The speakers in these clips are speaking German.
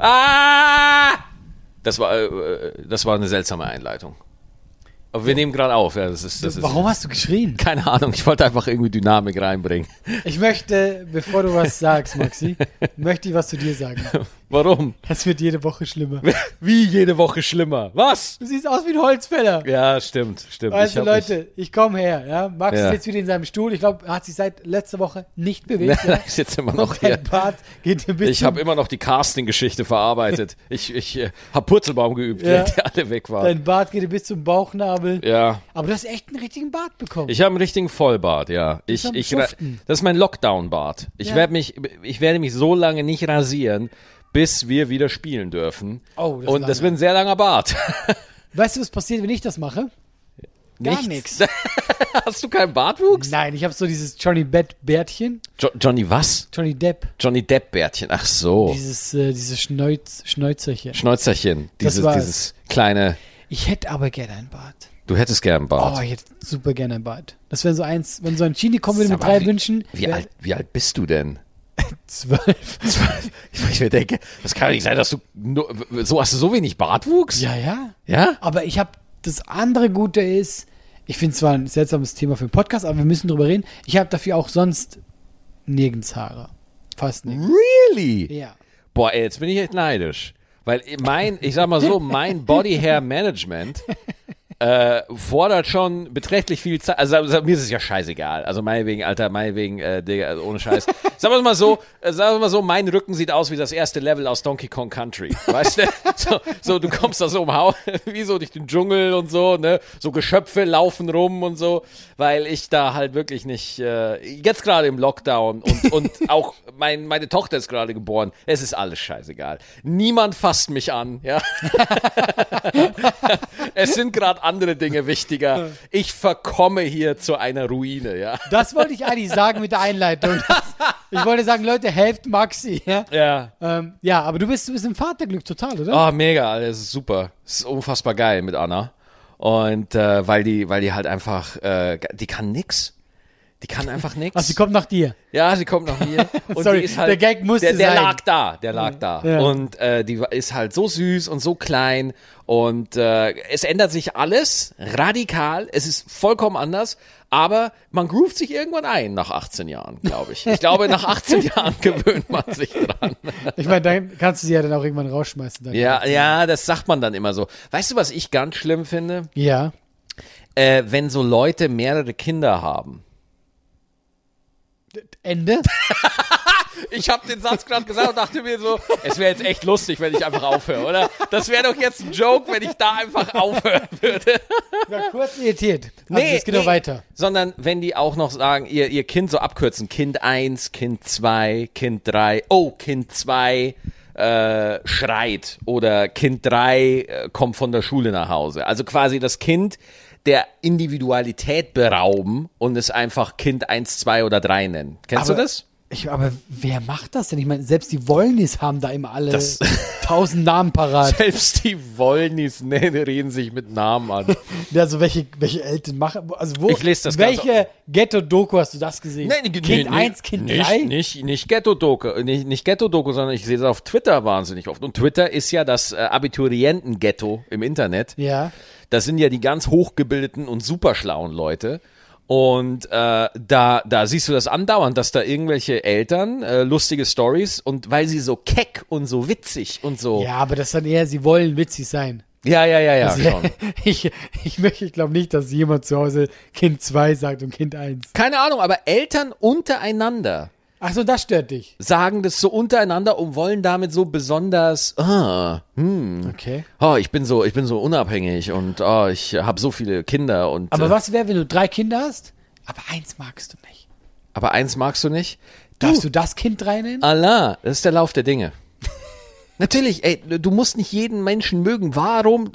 Ah! Das war, äh, das war eine seltsame Einleitung. Aber wir nehmen gerade auf. Ja, das ist, das ist, Warum hast du geschrien? Keine Ahnung, ich wollte einfach irgendwie Dynamik reinbringen. Ich möchte, bevor du was sagst, Maxi, möchte ich was zu dir sagen. Warum? Das wird jede Woche schlimmer. Wie jede Woche schlimmer. Was? Du siehst aus wie ein Holzfäller. Ja, stimmt, stimmt. Also hab Leute, ich komme her, ja. Max Ja. ist jetzt wieder in seinem Stuhl. Ich glaube, er hat sich seit letzter Woche nicht bewegt. ne, ja. ich sitze immer noch hier. Bart geht ein bisschen. Ich habe immer noch die Casting-Geschichte verarbeitet. Ich, ich äh, habe Purzelbaum geübt, Ja. während die alle weg waren. Dein Bart geht bis zum Bauchnabel. Ja, Aber du hast echt einen richtigen Bart bekommen. ich habe einen richtigen Vollbart, ja. Ich, ich, das ist mein Lockdown-Bart. Ich, Ja. werd mich, ich werde mich so lange nicht rasieren, bis wir wieder spielen dürfen. Oh, das ist Und das wird ein sehr langer Bart. weißt du, was passiert, wenn ich das mache? Gar Nichts. nichts. Hast du keinen Bartwuchs? Nein, ich habe so dieses Johnny Depp Bärtchen. Jo Johnny was? Johnny Depp. Johnny Depp-Bärtchen. Ach so. Dieses, äh, dieses Schnäuz, Schnäuzerchen. Schnäuzerchen. Das Dieses, dieses kleine. Ich hätte aber gerne ein Bart. Du hättest gern einen Bart. Oh, ich hätte super gerne ein Bad. Das wäre so eins, wenn so ein Genie kommen würde mit drei wie- Wünschen. Wie alt, wie alt bist du denn? Zwölf. Ich mir denke, das kann doch nicht sein, dass du nur, so hast du so wenig Bartwuchs? Ja, ja. Ja? Aber ich habe das andere Gute ist, ich finde zwar ein seltsames Thema für einen Podcast, aber wir müssen drüber reden. Ich habe dafür auch sonst nirgends Haare. Fast nirgends. Really? Ja. Boah, ey, jetzt bin ich echt neidisch. Weil mein, ich sag mal so, mein Body Hair Management äh, fordert schon beträchtlich viel Zeit. Also, also mir ist es ja scheißegal. Also meinetwegen, Alter, meinetwegen, äh, Digga, also ohne Scheiß. Sagen wir mal so, äh, sagen wir mal so, mein Rücken sieht aus wie das erste Level aus Donkey Kong Country. Weißt du? So, so du kommst da so im Haus, wie so durch den Dschungel und so, ne? So Geschöpfe laufen rum und so, weil ich da halt wirklich nicht, äh, jetzt gerade im Lockdown und, und auch mein, meine Tochter ist gerade geboren. Es ist alles scheißegal. Niemand fasst mich an, ja. Es sind gerade andere Dinge wichtiger. Ich verkomme hier zu einer Ruine, ja. Das wollte ich eigentlich sagen mit der Einleitung. Ich wollte sagen, Leute, helft Maxi. Ja, Ja. ähm, ja aber du bist, du bist im Vaterglück total, oder? Oh, mega, Alter, das ist super. Das ist unfassbar geil mit Anna. Und äh, weil die, weil die halt einfach, äh, die kann nix. Die kann einfach nix. Ach, sie kommt nach dir. Ja, sie kommt nach mir. Und Sorry, die ist halt, der Gag musste der, der sein. lag da, der lag da. Ja. Und äh, die ist halt so süß und so klein. Und äh, es ändert sich alles radikal. Es ist vollkommen anders. Aber man groovt sich irgendwann ein nach 18 Jahren, glaube ich. Ich glaube, nach 18 Jahren gewöhnt man sich dran. Ich meine, dann kannst du sie ja dann auch irgendwann rausschmeißen. Ja, ja, das sagt man dann immer so. Weißt du, was ich ganz schlimm finde? Ja. Äh, wenn so Leute mehrere Kinder haben. Ende? Ich habe den Satz gerade gesagt und dachte mir so, es wäre jetzt echt lustig, wenn ich einfach aufhöre, oder? Das wäre doch jetzt ein Joke, wenn ich da einfach aufhören würde. Ich war kurz irritiert. Also, es geht noch weiter. Sondern wenn die auch noch sagen, ihr, ihr Kind so abkürzen, Kind 1, Kind 2, Kind 3, oh, Kind 2 äh, schreit oder Kind 3 äh, kommt von der Schule nach Hause. Also quasi das Kind der Individualität berauben und es einfach Kind 1, 2 oder 3 nennen. Kennst Aber- du das? Ich, aber wer macht das denn? Ich meine, selbst die Wollnis haben da immer alle Das- tausend Namen parat. Selbst die Wollnis nennen, reden sich mit Namen an. Also welche, welche Eltern machen, also wo, Ich lese das welche Ghetto-Doku hast du das gesehen? Nee, kind nee, 1, Kind nicht, 3? Nicht, nicht Ghetto-Doku, nicht, nicht Ghetto-Doku, sondern ich sehe das auf Twitter wahnsinnig oft. Und Twitter ist ja das äh, Abiturienten-Ghetto im Internet. Ja. Das sind ja die ganz hochgebildeten und superschlauen Leute. Und äh, da, da siehst du das andauernd, dass da irgendwelche Eltern äh, lustige Stories und weil sie so keck und so witzig und so. Ja, aber das ist dann eher, sie wollen witzig sein. ja, ja, ja, ja Also, schon. ich, ich möchte, ich glaube nicht, dass jemand zu Hause Kind 2 sagt und Kind 1. Keine Ahnung, aber Eltern untereinander Ach so, das stört dich. sagen das so untereinander und wollen damit so besonders, ah, hm, Okay. oh, ich bin so, ich bin so unabhängig und oh, ich habe so viele Kinder und Aber äh, was wäre, wenn du drei Kinder hast, aber eins magst du nicht? aber eins magst du nicht? Darfst du das Kind 3 nennen? Allah, das ist der Lauf der Dinge. Natürlich, ey, du musst nicht jeden Menschen mögen. Warum?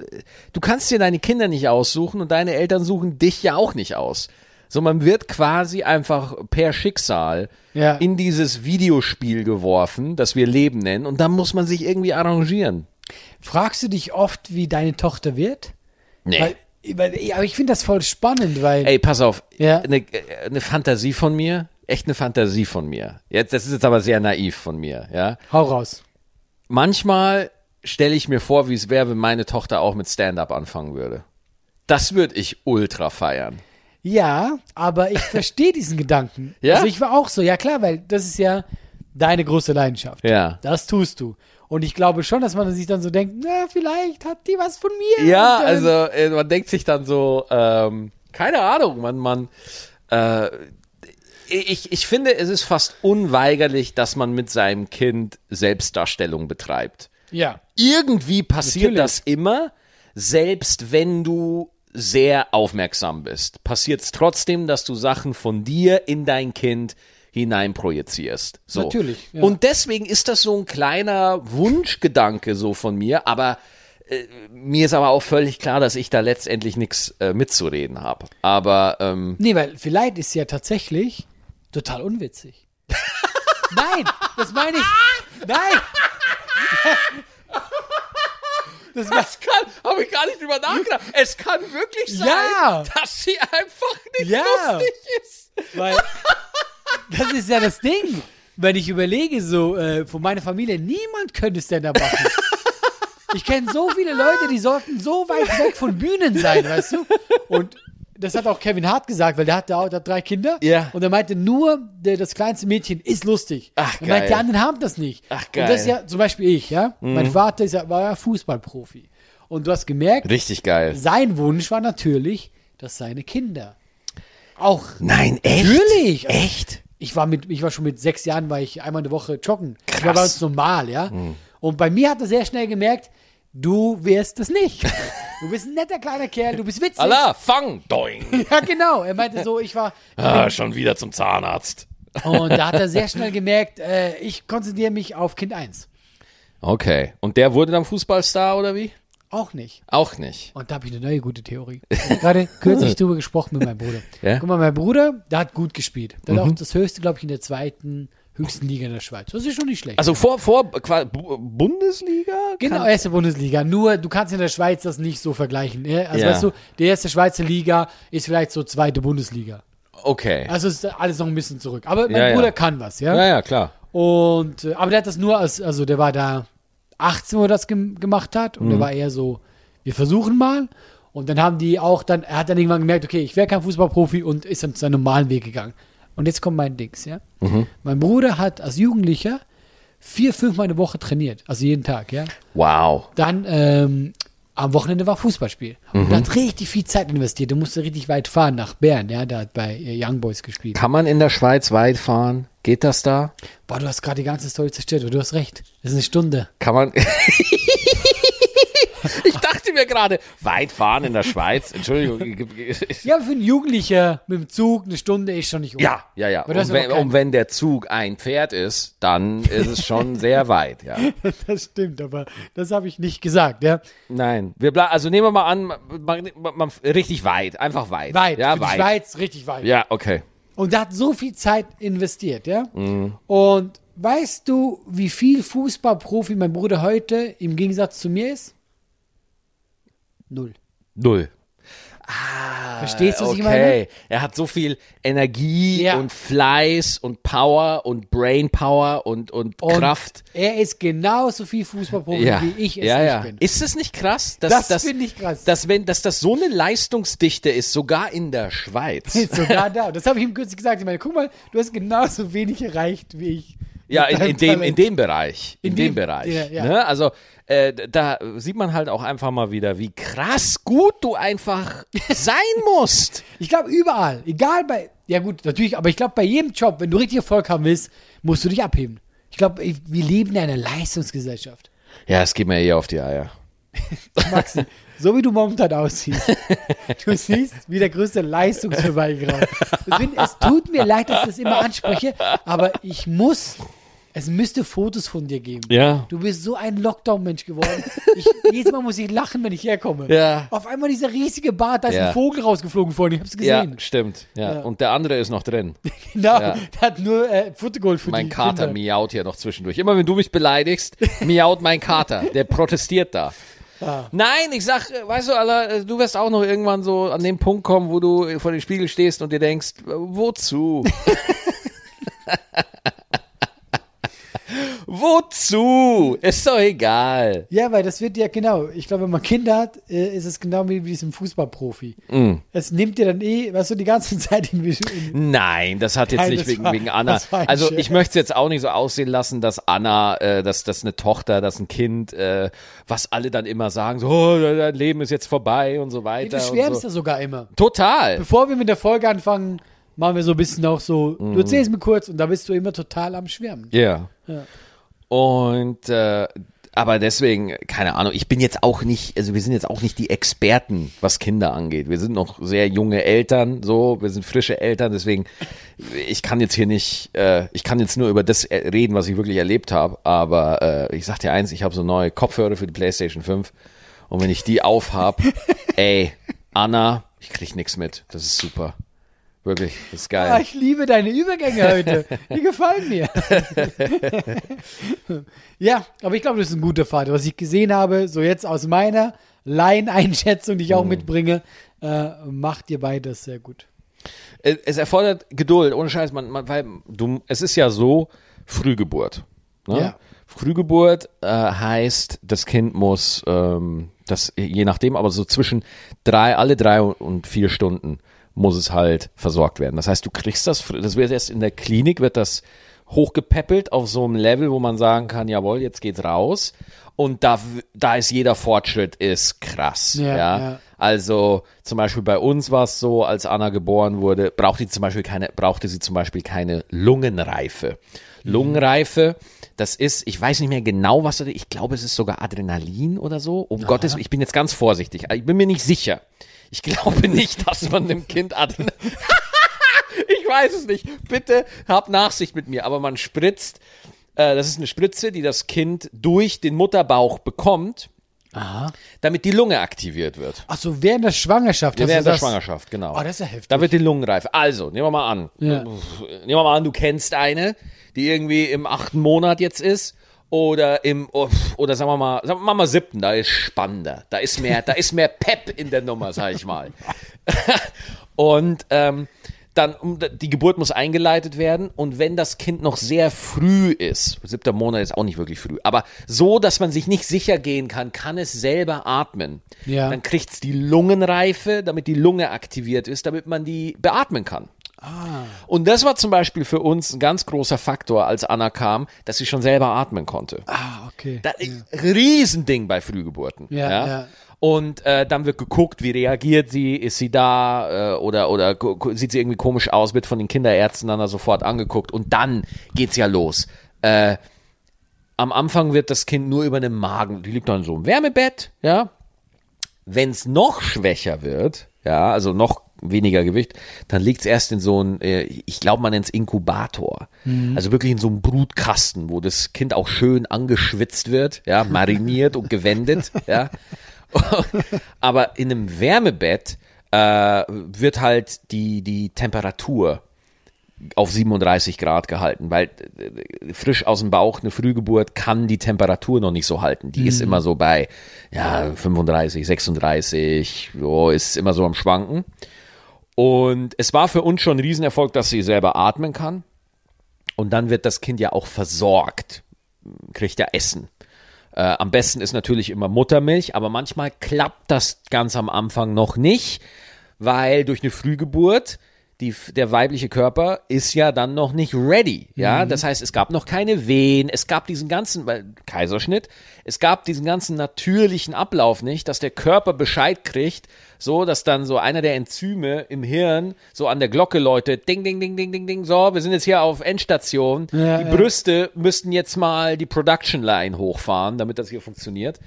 Du kannst dir deine Kinder nicht aussuchen und deine Eltern suchen dich ja auch nicht aus. So, man wird quasi einfach per Schicksal Ja. in dieses Videospiel geworfen, das wir Leben nennen, und dann muss man sich irgendwie arrangieren. Fragst du dich oft, wie deine Tochter wird? Nee. Weil, weil, aber ich finde das voll spannend, weil. Ey, pass auf, Ja. eine, eine Fantasie von mir, echt eine Fantasie von mir. Jetzt, das ist jetzt aber sehr naiv von mir, ja. Hau raus. manchmal stelle ich mir vor, wie es wäre, wenn meine Tochter auch mit Stand-up anfangen würde. Das würde ich ultra feiern. Ja, aber ich verstehe diesen Gedanken. Ja? Also ich war auch so, ja klar, weil das ist ja deine große Leidenschaft. Ja. Das tust du. Und ich glaube schon, dass man sich dann so denkt, na, vielleicht hat die was von mir. Ja, Und also äh, man denkt sich dann so, ähm, keine Ahnung, man, man, äh, ich, ich finde, es ist fast unweigerlich, dass man mit seinem Kind Selbstdarstellung betreibt. Ja. Irgendwie passiert Natürlich. das immer, selbst wenn du sehr aufmerksam bist. Passiert es trotzdem, dass du Sachen von dir in dein Kind hineinprojizierst. So. Natürlich, ja. Und deswegen ist das so ein kleiner Wunschgedanke so von mir, aber äh, mir ist aber auch völlig klar, dass ich da letztendlich nichts äh, mitzureden habe. Aber ähm, Nee, weil vielleicht ist sie ja tatsächlich total unwitzig. Nein, das meine ich. Nein. Das war, kann, habe ich gar nicht drüber nachgedacht. Es kann wirklich sein, Ja. dass sie einfach nicht Ja. lustig ist. weil das ist ja das Ding. Wenn ich überlege, so äh, von meiner Familie, niemand könnte Stand-up machen. Ich kenne so viele Leute, die sollten so weit weg von Bühnen sein, weißt du? Und das hat auch Kevin Hart gesagt, weil der hat, der hat drei Kinder. Ja. Und er meinte, nur der, das kleinste Mädchen ist lustig. Ach, Er meint, die geil. anderen haben das nicht. Ach, Und das ist geil. Mhm. ja zum Beispiel ich, ja. Mein Vater ist ja, war ja Fußballprofi. Und du hast gemerkt, Richtig geil. sein Wunsch war natürlich, dass seine Kinder auch Nein, echt? Natürlich. Echt? ich war mit, ich war schon mit sechs Jahren, war ich einmal in der Woche joggen. Das war Krass. bei uns normal, ja. Und bei mir hat er sehr schnell gemerkt, du wirst das nicht. Du bist ein netter kleiner Kerl, du bist witzig. Allah, fang, doing. Ja, genau. Er meinte so, ich war, Ah, schon wieder zum Zahnarzt. und da hat er sehr schnell gemerkt, äh, ich konzentriere mich auf Kind 1. Okay. Und der wurde dann Fußballstar oder wie? Auch nicht. Auch nicht. Und da habe ich eine neue gute Theorie. Gerade kürzlich drüber gesprochen mit meinem Bruder. Ja? Guck mal, mein Bruder, der hat gut gespielt. Der hat auch das höchste, glaube ich, in der zweiten höchsten Liga in der Schweiz. Das ist schon nicht schlecht. Also vor, vor Bundesliga? Genau, erste Bundesliga. Nur, du kannst in der Schweiz das nicht so vergleichen. ja? Also, Ja. weißt du, die erste Schweizer Liga ist vielleicht so zweite Bundesliga. Okay. Also ist alles noch ein bisschen zurück. Aber mein Ja, ja. Bruder kann was, ja. Ja, ja, klar. Und, äh, aber der hat das nur als, also der war da 18, wo er das gem gemacht hat. Und der war eher so, wir versuchen mal. Und dann haben die auch dann, er hat dann irgendwann gemerkt, okay, ich wäre kein Fußballprofi und ist dann seinen normalen Weg gegangen. Und jetzt kommt mein Dings, ja. Mein Bruder hat als Jugendlicher vier, fünf Mal in der Woche trainiert. Also jeden Tag, ja. Wow. Dann ähm, am Wochenende war Fußballspiel. Und er hat richtig viel Zeit investiert. Er musste richtig weit fahren nach Bern. Ja, der hat bei äh, Young Boys gespielt. Kann man in der Schweiz weit fahren? Geht das da? Boah, du hast gerade die ganze Story zerstört. aber Du hast recht. Das ist eine Stunde. Kann man. ich dachte mir gerade, weit fahren in der Schweiz. Entschuldigung. Ja, für einen Jugendlicher mit dem Zug eine Stunde ist schon nicht Ja, ja, ja. Hast Und wenn, und wenn der Zug ein Pferd ist, dann ist es schon sehr weit, ja. Das stimmt, aber das habe ich nicht gesagt. Ja. Nein, wir also nehmen wir mal an, man, man, man, richtig weit, einfach weit. Weit. Ja, für weit. die Schweiz richtig weit. Ja, okay. Und er hat so viel Zeit investiert, ja. Mhm. Und weißt du, wie viel Fußballprofi mein Bruder heute im Gegensatz zu mir ist? Null. Null. Verstehst du, was ich meine? Okay, er hat so viel Energie Ja. und Fleiß und Power und Brainpower und, und, Und Kraft. er ist genauso viel Fußballprofi, Ja, wie ich es ja, nicht ja. bin. Ist es nicht krass, dass Das dass- finde ich krass. Dass, wenn, dass das so eine Leistungsdichte ist, sogar in der Schweiz. Sogar da. Das habe ich ihm kürzlich gesagt. Ich meine, guck mal, du hast genauso wenig erreicht wie ich. Ja, in, in, dem, in dem Bereich. In, In dem, dem- Bereich. ja, ja. Ne? Also äh, da sieht man halt auch einfach mal wieder, wie krass gut du einfach sein musst. Ich glaube, überall. Egal bei. Ja, gut, natürlich, aber ich glaube, bei jedem Job, wenn du richtig Erfolg haben willst, musst du dich abheben. Ich glaube, wir leben in einer Leistungsgesellschaft. Ja, es geht mir eher auf die Eier. Maxi, so wie du momentan aussiehst, du siehst wie der größte Leistungsverweigerer. Es tut mir leid, dass ich das immer anspreche, aber ich muss, es müsste Fotos von dir geben. Ja. Du bist so ein Lockdown-Mensch geworden. Ich, jedes Mal muss ich lachen, wenn ich herkomme. Ja. Auf einmal dieser riesige Bart, da ist Ja. ein Vogel rausgeflogen vorhin, ich hab's Ja, gesehen. stimmt. Ja. Ja. Und der andere ist noch drin. Genau, Ja. der hat nur äh, Futtergold für Mein Kater Kinder. miaut hier noch zwischendurch. Immer wenn du mich beleidigst, miaut mein Kater. Der protestiert da. Ah. Nein, ich sag, äh, weißt du, Alter, äh, du wirst auch noch irgendwann so an den Punkt kommen, wo du vor dem Spiegel stehst und dir denkst, wozu? Wozu? Ist doch egal. Ja, weil das wird ja genau, ich glaube, wenn man Kinder hat, äh, ist es genau wie, wie diesem Fußballprofi. Mm. Es nimmt dir dann eh, weißt du, die ganze Zeit in, in Nein, das hat jetzt Nein, nicht das wegen, war- wegen Anna. das Also ich möchte es jetzt auch nicht so aussehen lassen, dass Anna, äh, dass das eine Tochter, dass ein Kind, äh, was alle dann immer sagen, so, oh, dein Leben ist jetzt vorbei und so weiter. Du schwärmst so. ja sogar immer. Total. Bevor wir mit der Folge anfangen, machen wir so ein bisschen auch so, Mhm. du erzählst mir kurz und da bist du immer total am Schwärmen. Ja. Ja. Und äh, aber deswegen, keine Ahnung, ich bin jetzt auch nicht, also wir sind jetzt auch nicht die Experten, was Kinder angeht. Wir sind noch sehr junge Eltern, so, wir sind frische Eltern, deswegen, ich kann jetzt hier nicht, äh, ich kann jetzt nur über das äh, reden, was ich wirklich erlebt habe, aber äh, ich sag dir eins, ich habe so neue Kopfhörer für die Playstation 5 und wenn ich die aufhab, ey, Anna, ich krieg nix mit. Das ist super. Wirklich, das ist geil. Ah, ich liebe deine Übergänge heute. Die gefallen mir. ja, aber ich glaube, das ist ein guter Vater. Was ich gesehen habe, so jetzt aus meiner Laieneinschätzung, die ich auch Mhm. mitbringe, äh, macht ihr beides sehr gut. es es erfordert Geduld, ohne Scheiß, man, man, weil du, es ist ja so Frühgeburt. Ne? Ja. Frühgeburt äh, heißt, das Kind muss, ähm, das je nachdem, aber so zwischen drei, alle drei und vier Stunden muss es halt versorgt werden. Das heißt, du kriegst das, das wird erst in der Klinik, wird das hochgepäppelt auf so einem Level, wo man sagen kann, jawohl, jetzt geht's raus. Und da, da ist jeder Fortschritt ist krass. Ja, ja. ja. Also zum Beispiel bei uns war es so, als Anna geboren wurde, brauchte sie zum Beispiel keine, brauchte sie zum Beispiel keine Lungenreife. Lungenreife, das ist, ich weiß nicht mehr genau, was das ist. Ich glaube, es ist sogar Adrenalin oder so. Um Gottes Willen, ich bin jetzt ganz vorsichtig. Ich bin mir nicht sicher. Ich glaube nicht, dass man dem Kind Adrenalin. ich weiß es nicht. Bitte hab Nachsicht mit mir. Aber man spritzt, äh, das ist eine Spritze, die das Kind durch den Mutterbauch bekommt, Aha. damit die Lunge aktiviert wird. Ach so, während der Schwangerschaft. du Während der das- Schwangerschaft, genau. Oh, das ist ja heftig. Da wird die Lungenreife. Also, nehmen wir mal an. Ja. Nehmen wir mal an, du kennst eine, die irgendwie im achten Monat jetzt ist. Oder im, oder sagen wir mal, sagen wir mal siebten, da ist spannender. Da ist mehr, da ist mehr Pep in der Nummer, sag ich mal. Und ähm, dann, die Geburt muss eingeleitet werden. Und wenn das Kind noch sehr früh ist, siebter Monat ist auch nicht wirklich früh, aber so, dass man sich nicht sicher gehen kann, kann es selber atmen. Ja. Dann kriegt es die Lungenreife, damit die Lunge aktiviert ist, damit man die beatmen kann. Und das war zum Beispiel für uns ein ganz großer Faktor, als Anna kam, dass sie schon selber atmen konnte. Ah, okay. Das Riesending bei Frühgeburten. Ja, ja. Und äh, dann wird geguckt, wie reagiert sie, ist sie da äh, oder, oder sieht sie irgendwie komisch aus, wird von den Kinderärzten dann da sofort angeguckt und dann geht's ja los. Äh, am Anfang wird das Kind nur über den Magen, die liegt dann so im Wärmebett, ja. Wenn es noch schwächer wird, ja, also noch weniger Gewicht, dann liegt es erst in so ein, äh, ich glaube, man nennt es Inkubator. Also wirklich in so einem Brutkasten, wo das Kind auch schön angeschwitzt wird, ja, mariniert und gewendet, ja. Aber in einem Wärmebett äh, wird halt die, die Temperatur auf 37 Grad gehalten, weil äh, frisch aus dem Bauch eine Frühgeburt kann die Temperatur noch nicht so halten. Die ist immer so bei ja, 35, 36, so ist immer so am Schwanken. Und es war für uns schon ein Riesenerfolg, dass sie selber atmen kann. Und dann wird das Kind ja auch versorgt, kriegt ja Essen. Äh, am besten ist natürlich immer Muttermilch, aber manchmal klappt das ganz am Anfang noch nicht, weil durch eine Frühgeburt die, der weibliche Körper ist ja dann noch nicht ready. Ja, das heißt, es gab noch keine Wehen, es gab diesen ganzen, weil Kaiserschnitt, es gab diesen ganzen natürlichen Ablauf nicht, dass der Körper Bescheid kriegt, so dass dann so einer der Enzyme im Hirn so an der Glocke läutet, ding, ding, ding, ding, ding, ding, so, wir sind jetzt hier auf Endstation, Ja, die ja. Brüste müssten jetzt mal die Production Line hochfahren, damit das hier funktioniert.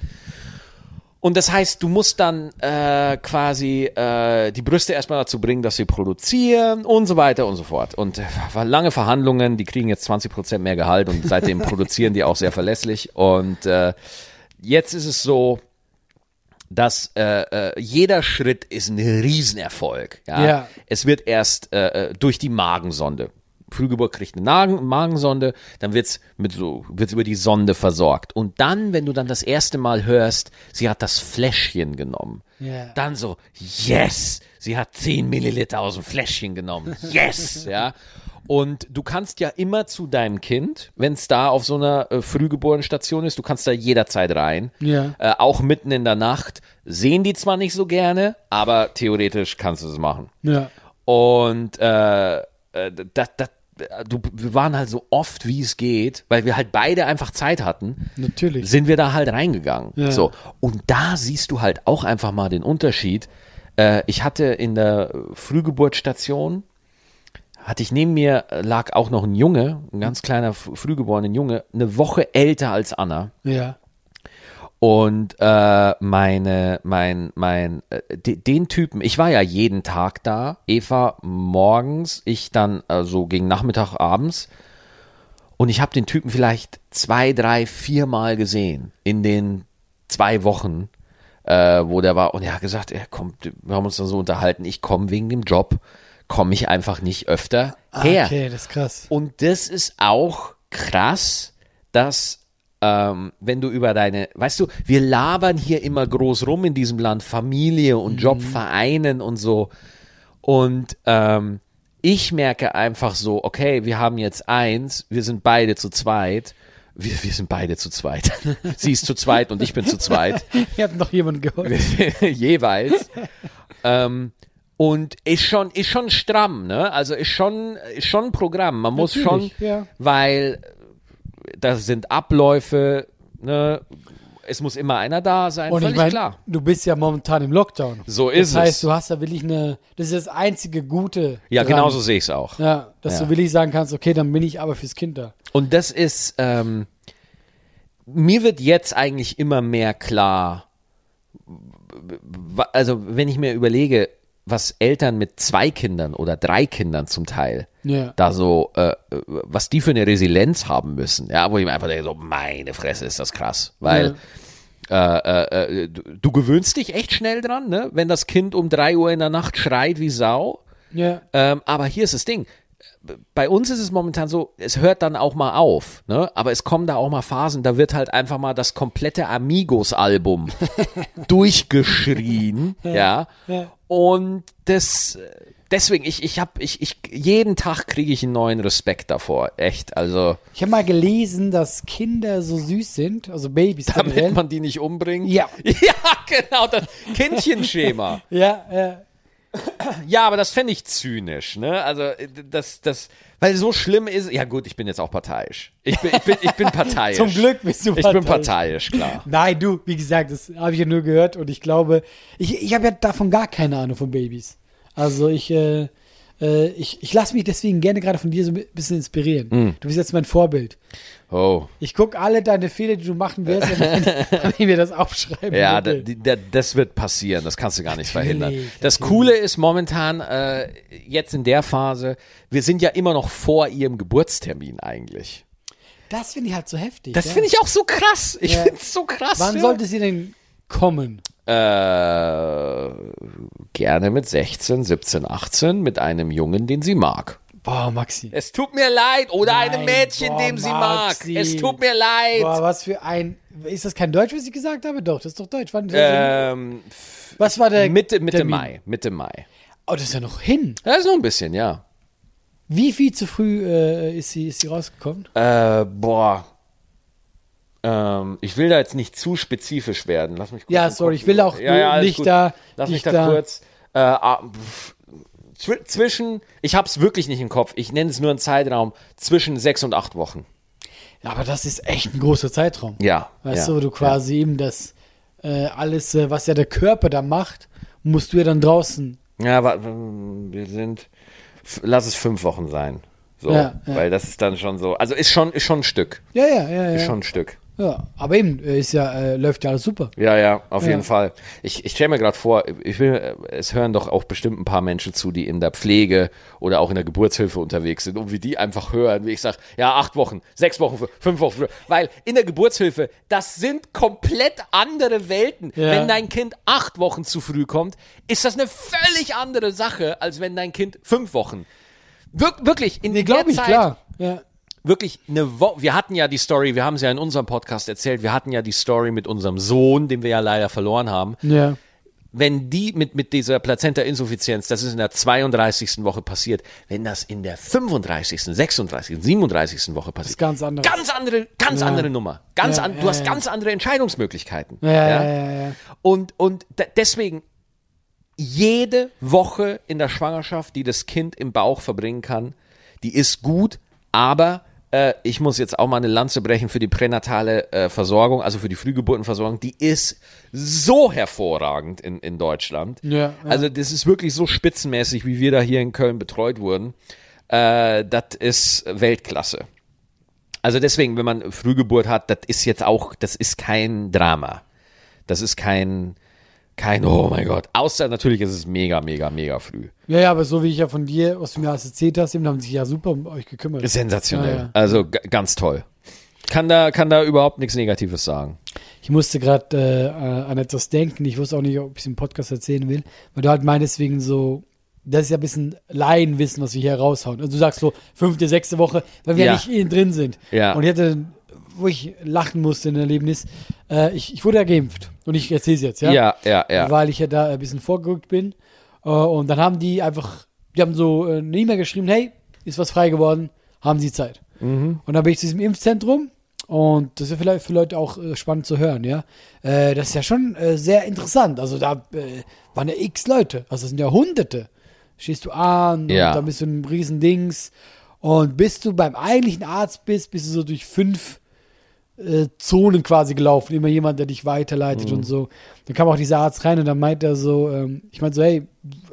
Und das heißt, du musst dann äh, quasi äh, die Brüste erstmal dazu bringen, dass sie produzieren und so weiter und so fort. Und äh, lange Verhandlungen, die kriegen jetzt 20% mehr Gehalt und seitdem produzieren die auch sehr verlässlich. Und äh, jetzt ist es so, dass äh, äh, jeder Schritt ist ein Riesenerfolg. Ja? Ja. Es wird erst äh, äh, durch die Magensonde. Frühgeburt kriegt eine Nagen Magensonde, dann wird's mit so wird's über die Sonde versorgt und dann, wenn du dann das erste Mal hörst, sie hat das Fläschchen genommen, Ja. dann so yes, sie hat 10 Milliliter aus dem Fläschchen genommen, yes, ja. Und du kannst ja immer zu deinem Kind, wenn es da auf so einer äh, Frühgeborenstation ist, du kannst da jederzeit rein. Ja. Äh, auch mitten in der Nacht. Sehen die zwar nicht so gerne, aber theoretisch kannst du es machen. Ja. Und äh, äh, das, das, du, wir waren halt so oft, wie es geht, weil wir halt beide einfach Zeit hatten, Natürlich. sind wir da halt reingegangen. Ja. So. Und da siehst du halt auch einfach mal den Unterschied. Äh, ich hatte in der Frühgeburtsstation, hatte ich neben mir, äh, lag auch noch ein Junge, ein ganz kleiner frühgeborener Junge, eine Woche älter als Anna. Ja. Und äh, meine, mein, mein, äh, de, den Typen, ich war ja jeden Tag da, Eva morgens, ich dann äh, so gegen Nachmittag, abends. Und ich habe den Typen vielleicht zwei, drei, vier Mal gesehen in den zwei Wochen, äh, wo der war. Und er hat gesagt, er kommt, wir haben uns dann so unterhalten, ich komme wegen dem Job, komme ich einfach nicht öfter her. Ah, Okay, das ist krass. Und das ist auch krass, dass ähm, wenn du über deine, weißt du, wir labern hier immer groß rum in diesem Land, Familie und Job vereinen und so. Und ähm, ich merke einfach so, okay, wir haben jetzt eins, wir sind beide zu zweit. Wir, wir sind beide zu zweit. Sie ist zu zweit und ich bin zu zweit. Ihr habt noch jemanden geholt. jeweils. ähm, und ist schon, ist schon stramm, ne? Also ist schon, ist schon ein Programm. Man muss schon, ja. weil das sind Abläufe, ne? Es muss immer einer da sein, Und ich völlig meine, klar. du bist ja momentan im Lockdown. So ist das heißt, es. du hast da wirklich eine, das ist das einzige Gute. Ja, dran. genau so sehe ich es auch. Ja, dass Ja. du willig sagen kannst, okay, dann bin ich aber fürs Kind da. Und das ist, ähm, mir wird jetzt eigentlich immer mehr klar, also wenn ich mir überlege, was Eltern mit zwei Kindern oder drei Kindern zum Teil Ja. da so, äh, was die für eine Resilienz haben müssen, ja, wo ich mir einfach denke, so, meine Fresse, ist das krass, weil äh, äh, äh, du, du gewöhnst dich echt schnell dran, ne, wenn das Kind um drei Uhr in der Nacht schreit wie Sau, Ja. ähm, aber hier ist das Ding. Bei uns ist es momentan so, es hört dann auch mal auf, ne? Aber es kommen da auch mal Phasen, da wird halt einfach mal das komplette Amigos-Album durchgeschrien, ja. Ja. Und das, deswegen, ich, ich hab, ich, ich, jeden Tag kriege ich einen neuen Respekt davor, echt. Also, Ich habe mal gelesen, dass Kinder so süß sind, also Babys damit generell. man die nicht umbringt. Ja. Ja, genau, das Kindchenschema. Ja, ja. Ja, aber das fände ich zynisch, ne? Also, äh, das, das, weil so schlimm ist, ja gut, ich bin jetzt auch parteiisch. Ich bin, ich bin, ich bin parteiisch. Zum Glück bist du Ich bin parteiisch, klar. Nein, du, wie gesagt, das habe ich ja nur gehört und ich glaube, ich, ich habe ja davon gar keine Ahnung von Babys. Also ich, äh, äh, ich, ich lasse mich deswegen gerne gerade von dir so ein bisschen inspirieren. Mm. Du bist jetzt mein Vorbild. Oh. Ich gucke alle deine Fehler, die du machen wirst, kann ich mir das aufschreiben. Ja, da, da, das wird passieren, das kannst du gar nicht verhindern. Natürlich, Das Coole ist momentan, äh, jetzt in der Phase, wir sind ja immer noch vor ihrem Geburtstermin eigentlich. das finde ich halt so heftig. Das ja. finde ich auch so krass. Ich Ja. finde es so krass. Wann ja. sollte sie denn kommen? Äh, gerne mit 16, 17, 18 mit einem Jungen, den sie mag. Boah, Maxi. Es tut mir leid. Oder Nein, einem Mädchen, boah, dem sie Maxi. mag. Es tut mir leid. Boah, was für ein. Ist das kein Deutsch, was ich gesagt habe? Doch, das ist doch Deutsch. Wann, Ähm, was war der. Mitte, Mitte Termin? Mai. Mitte Mai. Oh, das ist ja noch hin. Ja, ist noch ein bisschen, ja. Wie viel zu früh äh, ist, sie, ist sie rausgekommen? Äh, boah. Ähm, ich will da jetzt nicht zu spezifisch werden. Lass mich kurz Ja, sorry, ich will auch über- alles nicht gut. da- Lass mich da, da- kurz. Äh, ah, zwischen, ich hab's wirklich nicht im Kopf. Ich nenne es nur einen Zeitraum zwischen sechs und acht Wochen. Ja, aber das ist echt ein großer Zeitraum. Ja. Weißt ja, du, wo du quasi eben das äh, alles, äh, was ja der Körper da macht, musst du ja dann draußen. Ja, wa- wir sind, lass es fünf Wochen sein. So, Ja, ja. weil das ist dann schon so. Also ist schon, ist schon ein Stück. Ja, ja, ja, Ist ja. schon ein Stück. Ja. Aber eben, äh, ist ja, äh, läuft ja alles super. Ja, ja, auf Ja. jeden Fall. Ich, ich stelle mir gerade vor, ich will, äh, es hören doch auch bestimmt ein paar Menschen zu, die in der Pflege oder auch in der Geburtshilfe unterwegs sind und wie die einfach hören, wie ich sage, ja, acht Wochen, sechs Wochen, fünf Wochen, weil in der Geburtshilfe, das sind komplett andere Welten. Ja. Wenn dein Kind acht Wochen zu früh kommt, ist das eine völlig andere Sache, als wenn dein Kind fünf Wochen. Wir, wirklich, in Nee, der ich, Zeit, klar. Ja. Wirklich eine Woche. Wir hatten ja die Story, wir haben es ja in unserem Podcast erzählt, wir hatten ja die Story mit unserem Sohn, den wir ja leider verloren haben. Ja. wenn die mit, mit dieser Plazenta-Insuffizienz, das ist in der 32. Woche passiert, wenn das in der 35., 36., 37. Woche passiert. ist ganz anderes. Ganz andere, ganz Ja. andere Nummer. Ganz Ja, an, du hast ganz andere Entscheidungsmöglichkeiten. Ja, ja, ja. Und, und de- deswegen, jede Woche in der Schwangerschaft, die das Kind im Bauch verbringen kann, die ist gut, aber äh, ich muss jetzt auch mal eine Lanze brechen für die pränatale äh, Versorgung, also für die Frühgeburtenversorgung, die ist so hervorragend in, in Deutschland. Ja, ja. Also das ist wirklich so spitzenmäßig, wie wir da hier in Köln betreut wurden. Äh, das ist Weltklasse. Also deswegen, wenn man Frühgeburt hat, das ist jetzt auch, das ist kein Drama. Das ist kein, kein, oh mein Gott. Außer natürlich ist es mega, mega, mega früh. Ja, ja, aber so wie ich ja von dir, was du mir alles erzählt hast, eben haben sich ja super um euch gekümmert. Sensationell. Ja, ja. Also ganz toll. Kann da, kann da überhaupt nichts Negatives sagen. Ich musste gerade äh, an etwas denken. Ich wusste auch nicht, ob ich es im Podcast erzählen will, weil du halt meinst wegen so, das ist ja ein bisschen Laienwissen, was wir hier raushauen. Also du sagst so fünfte, sechste Woche, weil wir ja, Ja. nicht innen drin sind. Ja. Und ich hatte, wo ich lachen musste in Erlebnis, äh, ich, ich wurde ja geimpft und ich erzähle es jetzt, ja? Ja, ja, ja. Weil ich ja da ein bisschen vorgerückt bin. Äh, und dann haben die einfach, die haben so äh, eine E-Mail geschrieben, hey, ist was frei geworden, haben Sie Zeit. Und dann bin ich zu diesem Impfzentrum und das ist ja vielleicht für Leute auch äh, spannend zu hören, ja. Das ist ja schon sehr interessant. Also da waren ja x Leute, also es sind ja Hunderte. Stehst du an Ja. und dann bist du in einem riesen Dings und bis du beim eigentlichen Arzt bist, bist du so durch fünf äh, Zonen quasi gelaufen. Immer jemand, der dich weiterleitet und so. Dann kam auch dieser Arzt rein und dann meint er so, ähm, ich meinte so, hey,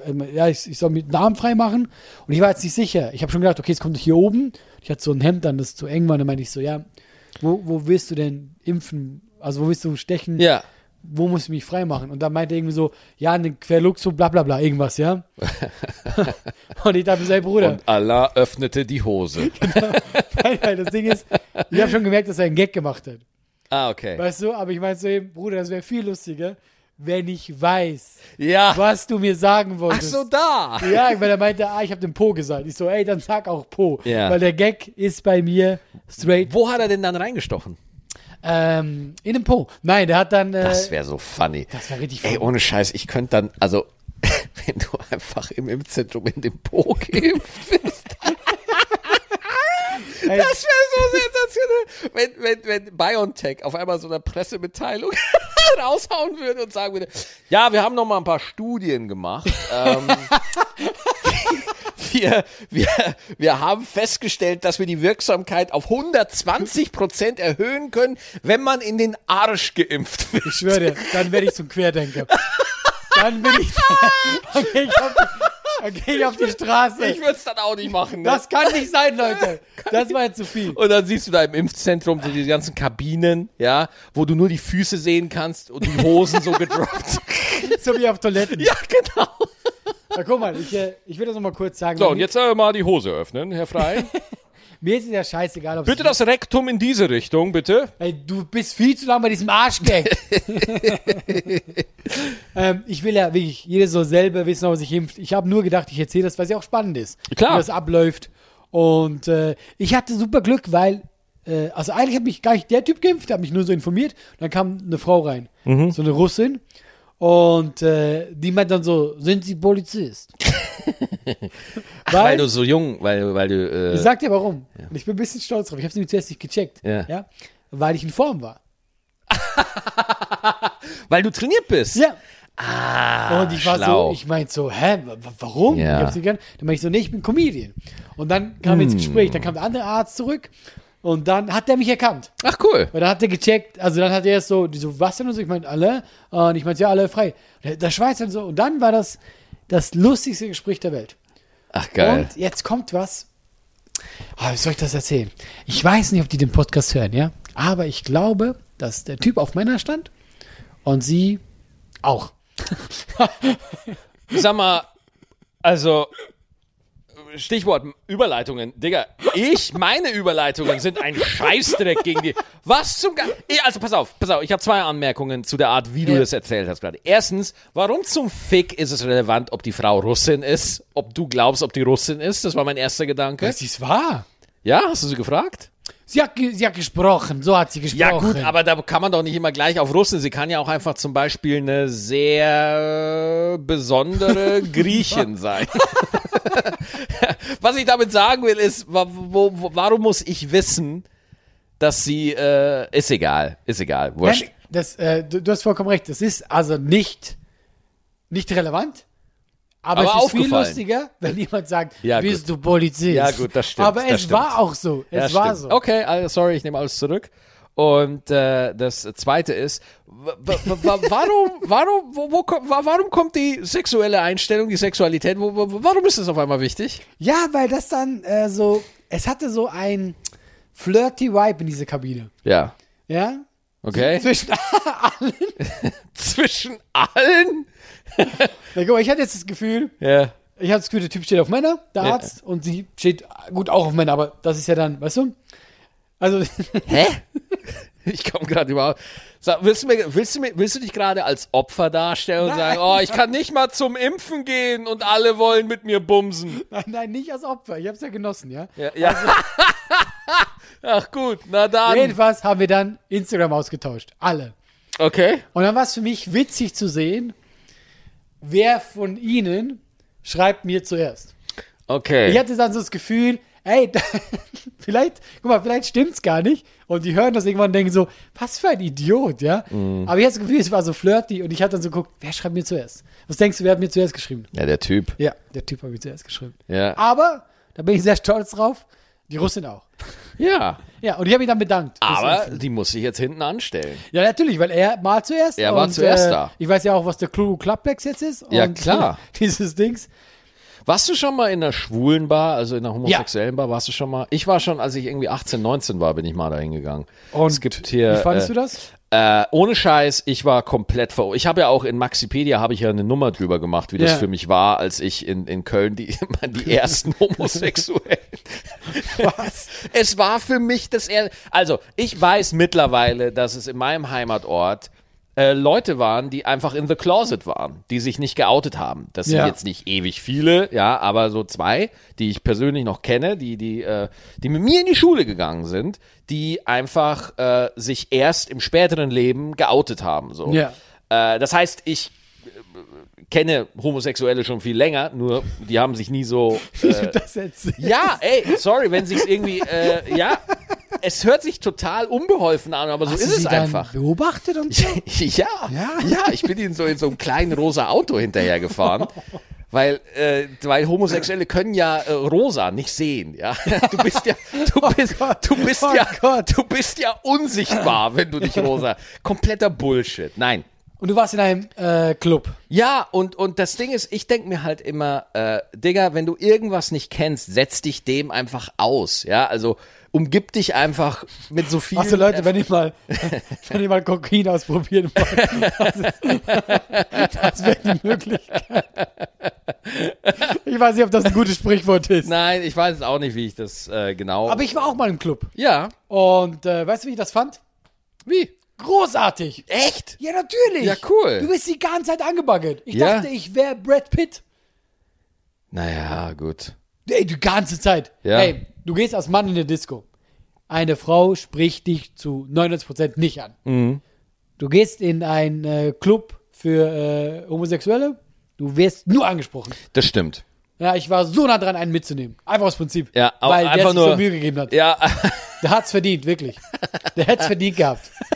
ähm, ja, ich, ich soll mit Namen frei machen. Und ich war jetzt nicht sicher. Ich habe schon gedacht, okay, es kommt hier oben. Ich hatte so ein Hemd an, das zu eng war. Dann meinte ich so, ja, wo, wo willst du denn impfen? Also wo willst du stechen? Ja. Wo muss ich mich frei machen? Und dann meinte er irgendwie so, ja, eine Querluxo, bla bla bla, irgendwas, ja. und ich dachte hey Bruder, Und Allah öffnete die Hose. Nein, nein, das Ding ist, ich habe schon gemerkt, dass er einen Gag gemacht hat. Ah, okay. Weißt du, aber ich meinte so eben, Bruder, das wäre viel lustiger, wenn ich weiß, Ja. was du mir sagen Ach wolltest. so, da. Ja, weil er meinte, ah, ich habe den Po gesagt. Ich so, ey, dann sag auch Po. Ja. Weil der Gag ist bei mir straight Wo hat er denn dann reingestochen? Ähm, in den Po. Nein, der hat dann. Äh, Das wäre so funny. das wäre richtig Ey, funny. ohne Scheiß, ich könnte dann, also, wenn du einfach im Impfzentrum in den Po geimpft bist. Ey, Das wäre so sensationell, wenn, wenn, wenn BioNTech auf einmal so eine Pressemitteilung raushauen würde und sagen würde, ja, wir haben noch mal ein paar Studien gemacht. Ähm, wir, wir, wir haben festgestellt, dass wir die Wirksamkeit auf 120 Prozent erhöhen können, wenn man in den Arsch geimpft wird. ich schwöre dir, dann werde ich zum Querdenker. dann bin ich. dann gehe ich, auf dann geh ich auf die Straße. Ich würde es dann auch nicht machen. Ne? das kann nicht sein, Leute. Das war jetzt zu viel. Und dann siehst du da im Impfzentrum so diese ganzen Kabinen, ja, wo du nur die Füße sehen kannst und die Hosen so gedroppt. So wie auf Toiletten. ja, genau. Na, guck mal, ich, äh, ich will das noch mal kurz sagen. So, und jetzt äh, mal die Hose öffnen, Herr Frei. Mir ist es ja scheißegal, ob bitte das Rektum in diese Richtung, bitte. Ey, du bist viel zu lang bei diesem Arschgag. ähm, ich will ja wirklich, jeder soll selber wissen, ob er sich impft. Ich habe nur gedacht, ich erzähle das, weil es ja auch spannend ist. Klar. Wie das abläuft. Und äh, ich hatte super Glück, weil, äh, also eigentlich hat mich gar nicht der Typ geimpft, der hat mich nur so informiert. Dann kam eine Frau rein, Mhm. so eine Russin. Und äh, die meint dann so, sind Sie Polizist? Ach, weil, du so jung, weil, weil du, äh, Ich sag dir warum. Und ich bin ein bisschen stolz drauf. Ich habe es nämlich zuerst nicht gecheckt. Ja. Weil ich in Form war. weil du trainiert bist. Ja. Ah, Und ich war schlau. so, ich meinte so, hä, wa- wa- warum? Ja. Ich hab's nicht gern. Dann meinte ich so, nee, ich bin Comedian. Und dann kam wir ins Gespräch, dann kam der andere Arzt zurück und dann hat der mich erkannt. Ach, cool. Weil dann hat er gecheckt, also dann hat er erst so, die so, was denn? Und so, ich meinte, alle? Und ich meinte, ja, alle frei. Und der, Schweizer und so. Und dann war das das lustigste Gespräch der Welt. Ach, geil. Und jetzt kommt was. Ah, wie soll ich das erzählen? Ich weiß nicht, ob die den Podcast hören, ja? Aber ich glaube, dass der Typ auf Männer stand und sie auch. Sag mal, also, Stichwort Überleitungen. Digga, ich, meine Überleitungen sind ein Scheißdreck gegen die. Was zum Ge Eh, Also, pass auf, pass auf, ich habe zwei Anmerkungen zu der Art, wie du Ja. das erzählt hast gerade. Erstens, warum zum Fick ist es relevant, ob die Frau Russin ist? Ob du glaubst, ob die Russin ist? Das war mein erster Gedanke. Das ist wahr. Ja, hast du sie gefragt? Sie hat, sie hat gesprochen, so hat sie gesprochen. Ja gut, aber da kann man doch nicht immer gleich auf Russen. Sie kann ja auch einfach zum Beispiel eine sehr besondere Griechin sein. Was ich damit sagen will, ist, wo, wo, warum muss ich wissen, dass sie, äh, ist egal, ist egal, wurscht. Nein, das, äh, du, du hast vollkommen recht. Das ist also nicht, nicht relevant. Aber, Aber es ist viel lustiger, wenn jemand sagt, Ja, bist du Polizist? Ja, gut, das stimmt, Aber das es stimmt. war auch so. Es Ja, war stimmt. so. Okay, also, sorry, ich nehme alles zurück. Und äh, das zweite ist, wa- wa- wa- warum, warum, wo, wo, warum kommt die sexuelle Einstellung, die Sexualität, wo, wo, warum ist das auf einmal wichtig? Ja, weil das dann äh, so, es hatte so ein flirty Vibe in dieser Kabine. Ja. Ja? Okay. Zwischen allen. Zwischen allen? Ja, guck mal, ich hatte jetzt das Gefühl, Ja. ich hatte das Gefühl, der Typ steht auf Männer, der Ja. Arzt, und sie steht gut auch auf Männer, aber das ist ja dann, weißt du? Also, Hä? Ich komme gerade überhaupt. Sag, willst, du mir, willst, du mir, willst du dich gerade als Opfer darstellen und Nein. sagen, oh, ich kann nicht mal zum Impfen gehen und alle wollen mit mir bumsen? nein, nein, nicht als Opfer. Ich hab's ja genossen, ja. Ja. ja. Ach gut, na dann. Jedenfalls haben wir dann Instagram ausgetauscht. Alle. Okay. Und dann war es für mich witzig zu sehen, wer von ihnen schreibt mir zuerst. Okay. Ich hatte dann so das Gefühl, ey, vielleicht, guck mal, vielleicht stimmt's gar nicht. Und die hören das irgendwann und denken so, was für ein Idiot, ja. Mhm. Aber ich hatte das Gefühl, es war so flirty und ich hatte dann so geguckt, wer schreibt mir zuerst? Was denkst du, wer hat mir zuerst geschrieben? Ja, der Typ. Ja, der Typ hat mir zuerst geschrieben. Ja. Aber, da bin ich sehr stolz drauf, die Russin auch. Ja. Ja, und ich habe mich dann bedankt. Aber die muss sich jetzt hinten anstellen. Ja, natürlich, weil er mal zuerst. Er war und, zuerst äh, da. Ich weiß ja auch, was der Klu Clublex jetzt ist. Ja, klar. Dieses Dings. Warst du schon mal in einer schwulen Bar, also in einer homosexuellen Bar? Warst du schon mal? Ich war schon, als ich irgendwie 18, 19 war, bin ich mal dahin gegangen. Und es gibt hier. Wie fandest äh, du das? Äh, ohne Scheiß, ich war komplett ver. Ich habe ja auch in Maxipedia habe ich ja eine Nummer drüber gemacht, wie das Ja. für mich war, als ich in, in Köln die, die ersten Homosexuellen. Was? Es war für mich das er Also, ich weiß mittlerweile, dass es in meinem Heimatort äh, Leute waren, die einfach in the closet waren, die sich nicht geoutet haben. Das sind Ja. jetzt nicht ewig viele, ja, aber so zwei, die ich persönlich noch kenne, die die äh, die mit mir in die Schule gegangen sind, die einfach äh, sich erst im späteren Leben geoutet haben. So. Ja. Äh, das heißt, ich äh, kenne Homosexuelle schon viel länger, nur die haben sich nie so du das erzählst. ja, ey, sorry, wenn sich's irgendwie, äh, ja, es hört sich total unbeholfen an, aber so Hast ist du es sie dann einfach. beobachtet und so? Ja, Ja? ja, ich bin ihnen so in so einem kleinen rosa Auto hinterhergefahren. Weil, äh, weil Homosexuelle können ja äh, rosa nicht sehen, ja. Du bist ja, du bist, du bist oh ja, du bist ja unsichtbar, wenn du nicht rosa. Kompletter Bullshit. Nein, Und du warst in einem äh, Club. ja, und, und das Ding ist, ich denk mir halt immer, äh, Digga, wenn du irgendwas nicht kennst, setz dich dem einfach aus. Ja, also umgib dich einfach mit so viel. Achso, Leute, wenn ihr mal, wenn ihr mal Kokain ausprobieren wollt, das, ist- das wäre die Möglichkeit. Ich weiß nicht, ob das ein gutes Sprichwort ist. Nein, ich weiß auch nicht, wie ich das äh, genau. Aber ich war auch mal im Club. ja, Und äh, weißt du, wie ich das fand? wie? Großartig. Echt? Ja, natürlich. Ja, cool. Du bist die ganze Zeit angebaggert. Ich Ja. dachte, ich wäre Brad Pitt. Naja, gut. Ey, die ganze Zeit. Ja. Ey, du gehst als Mann in eine Disco. Eine Frau spricht dich zu 99% nicht an. Mhm. Du gehst in einen äh, Club für äh, Homosexuelle. Du wirst nur angesprochen. Das stimmt. Ja, ich war so nah dran, einen mitzunehmen. Einfach aus Prinzip. Ja, auch weil der einfach sich nur. so Mühe gegeben hat. Ja, Der hat's verdient, wirklich. Der hätt's verdient gehabt.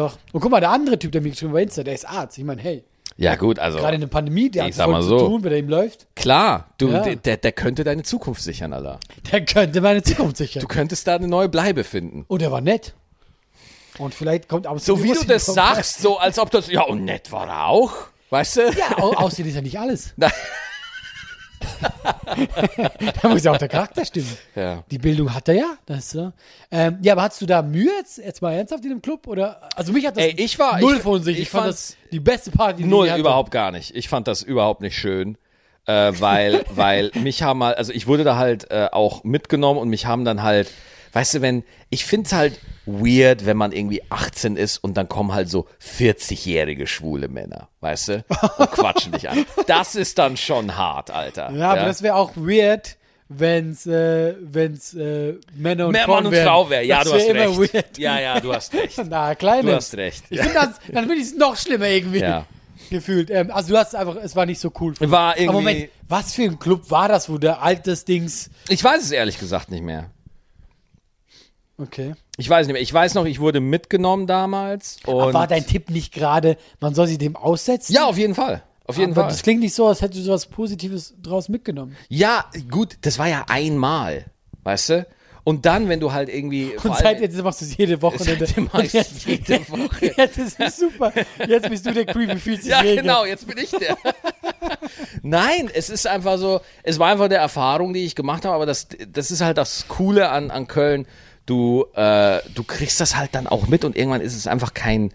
Doch. Und guck mal, der andere Typ, der mir geschrieben hat bei Insta, der ist Arzt. Ich meine, hey, ja gut, also gerade in der Pandemie, der hat voll mal zu so. tun, wenn er ihm läuft. klar, du, Ja. der, der könnte deine Zukunft sichern, Alter. Der könnte meine Zukunft sichern. Du könntest da eine neue Bleibe finden. Und er war nett. Und vielleicht kommt aber So wie du das sagst, so als ob das, ja, und nett war er auch, weißt du? Ja, au- aussehen ist ja nicht alles. Da muss ja auch der Charakter stimmen. Ja. Die Bildung hat er ja. Das ist so. Ähm, ja, aber hast du da Mühe jetzt, jetzt mal ernsthaft in dem Club? Oder? Also mich hat das Ey, ich war- null ich- von sich. Ich, ich fand das die beste Party, die Null, hatte. überhaupt gar nicht. Ich fand das überhaupt nicht schön. Äh, weil, weil mich haben mal, also ich wurde da halt äh, auch mitgenommen und mich haben dann halt, weißt du, wenn, ich find's halt weird, wenn man irgendwie 18 ist und dann kommen halt so 40-jährige schwule Männer, weißt du? Und quatschen dich an. Das ist dann schon hart, Alter. Ja, aber das wäre auch weird, wenn's, äh, wenn's äh, Männer und Frauen Mann und. Frau wäre. Ja, Das du hast wär immer recht. Weird. Ja, ja, du hast recht. Na, kleine. Du hast recht. Ich Ja. finde das, dann finde ich es noch schlimmer irgendwie Ja. gefühlt. Ähm, also du hast einfach, es war nicht so cool. War dich. Aber Moment, irgendwie. was für ein Club war das, wo der altes Dings. Ich weiß es ehrlich gesagt nicht mehr. Okay. Ich weiß nicht mehr. Ich weiß noch, ich wurde mitgenommen damals. Und war dein Tipp nicht gerade, man soll sich dem aussetzen? ja, auf jeden Fall. Auf jeden Aber Fall. das klingt nicht so, als hättest du sowas Positives draus mitgenommen. Ja, gut, das war ja einmal, weißt du? Und dann, wenn du halt irgendwie. Und seit jetzt machst du es jede Woche. Seitdem mach ich's jetzt, jede Woche. Jetzt ist es super. Jetzt bist du der Creepy, fühlt sich Ja, Jäger. genau, jetzt bin ich der. Nein, es ist einfach so, es war einfach der Erfahrung, die ich gemacht habe, aber das, das ist halt das Coole an, an Köln. Du, äh, du kriegst das halt dann auch mit und irgendwann ist es einfach kein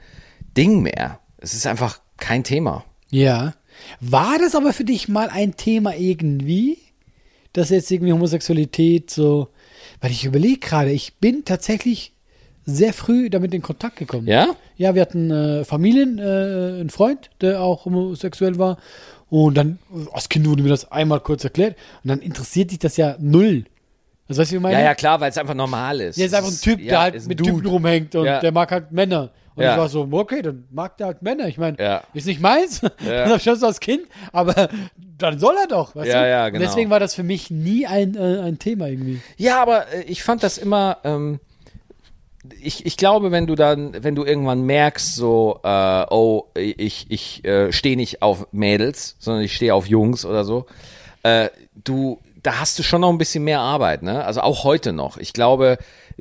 Ding mehr. Es ist einfach kein Thema. Ja. War das aber für dich mal ein Thema irgendwie? Dass jetzt irgendwie Homosexualität so. Weil ich überlege gerade, ich bin tatsächlich sehr früh damit in Kontakt gekommen. Ja? Ja, wir hatten äh, Familien, äh, einen Freund, der auch homosexuell war. Und dann, als Kind wurde mir das einmal kurz erklärt. Und dann interessiert dich das ja null. Also, weißt du, wie ich meine? Ja, ja, klar, weil es einfach normal ist. Der ist einfach ein Typ, Ja, der halt mit Dude. Typen rumhängt und Ja. der mag halt Männer. Und Ja. ich war so, okay, dann mag der halt Männer. Ich meine, Ja. ist nicht meins, das hab ich schon so als Kind, aber dann soll er doch, weißt Ja, du? ja, Und genau. deswegen war das für mich nie ein, äh, ein Thema irgendwie. Ja, aber äh, ich fand das immer. Ähm, ich, ich glaube, wenn du dann, wenn du irgendwann merkst, so, äh, oh, ich, ich äh, stehe nicht auf Mädels, sondern ich stehe auf Jungs oder so, äh, du, da hast du schon noch ein bisschen mehr Arbeit, ne? Also auch heute noch. Ich glaube,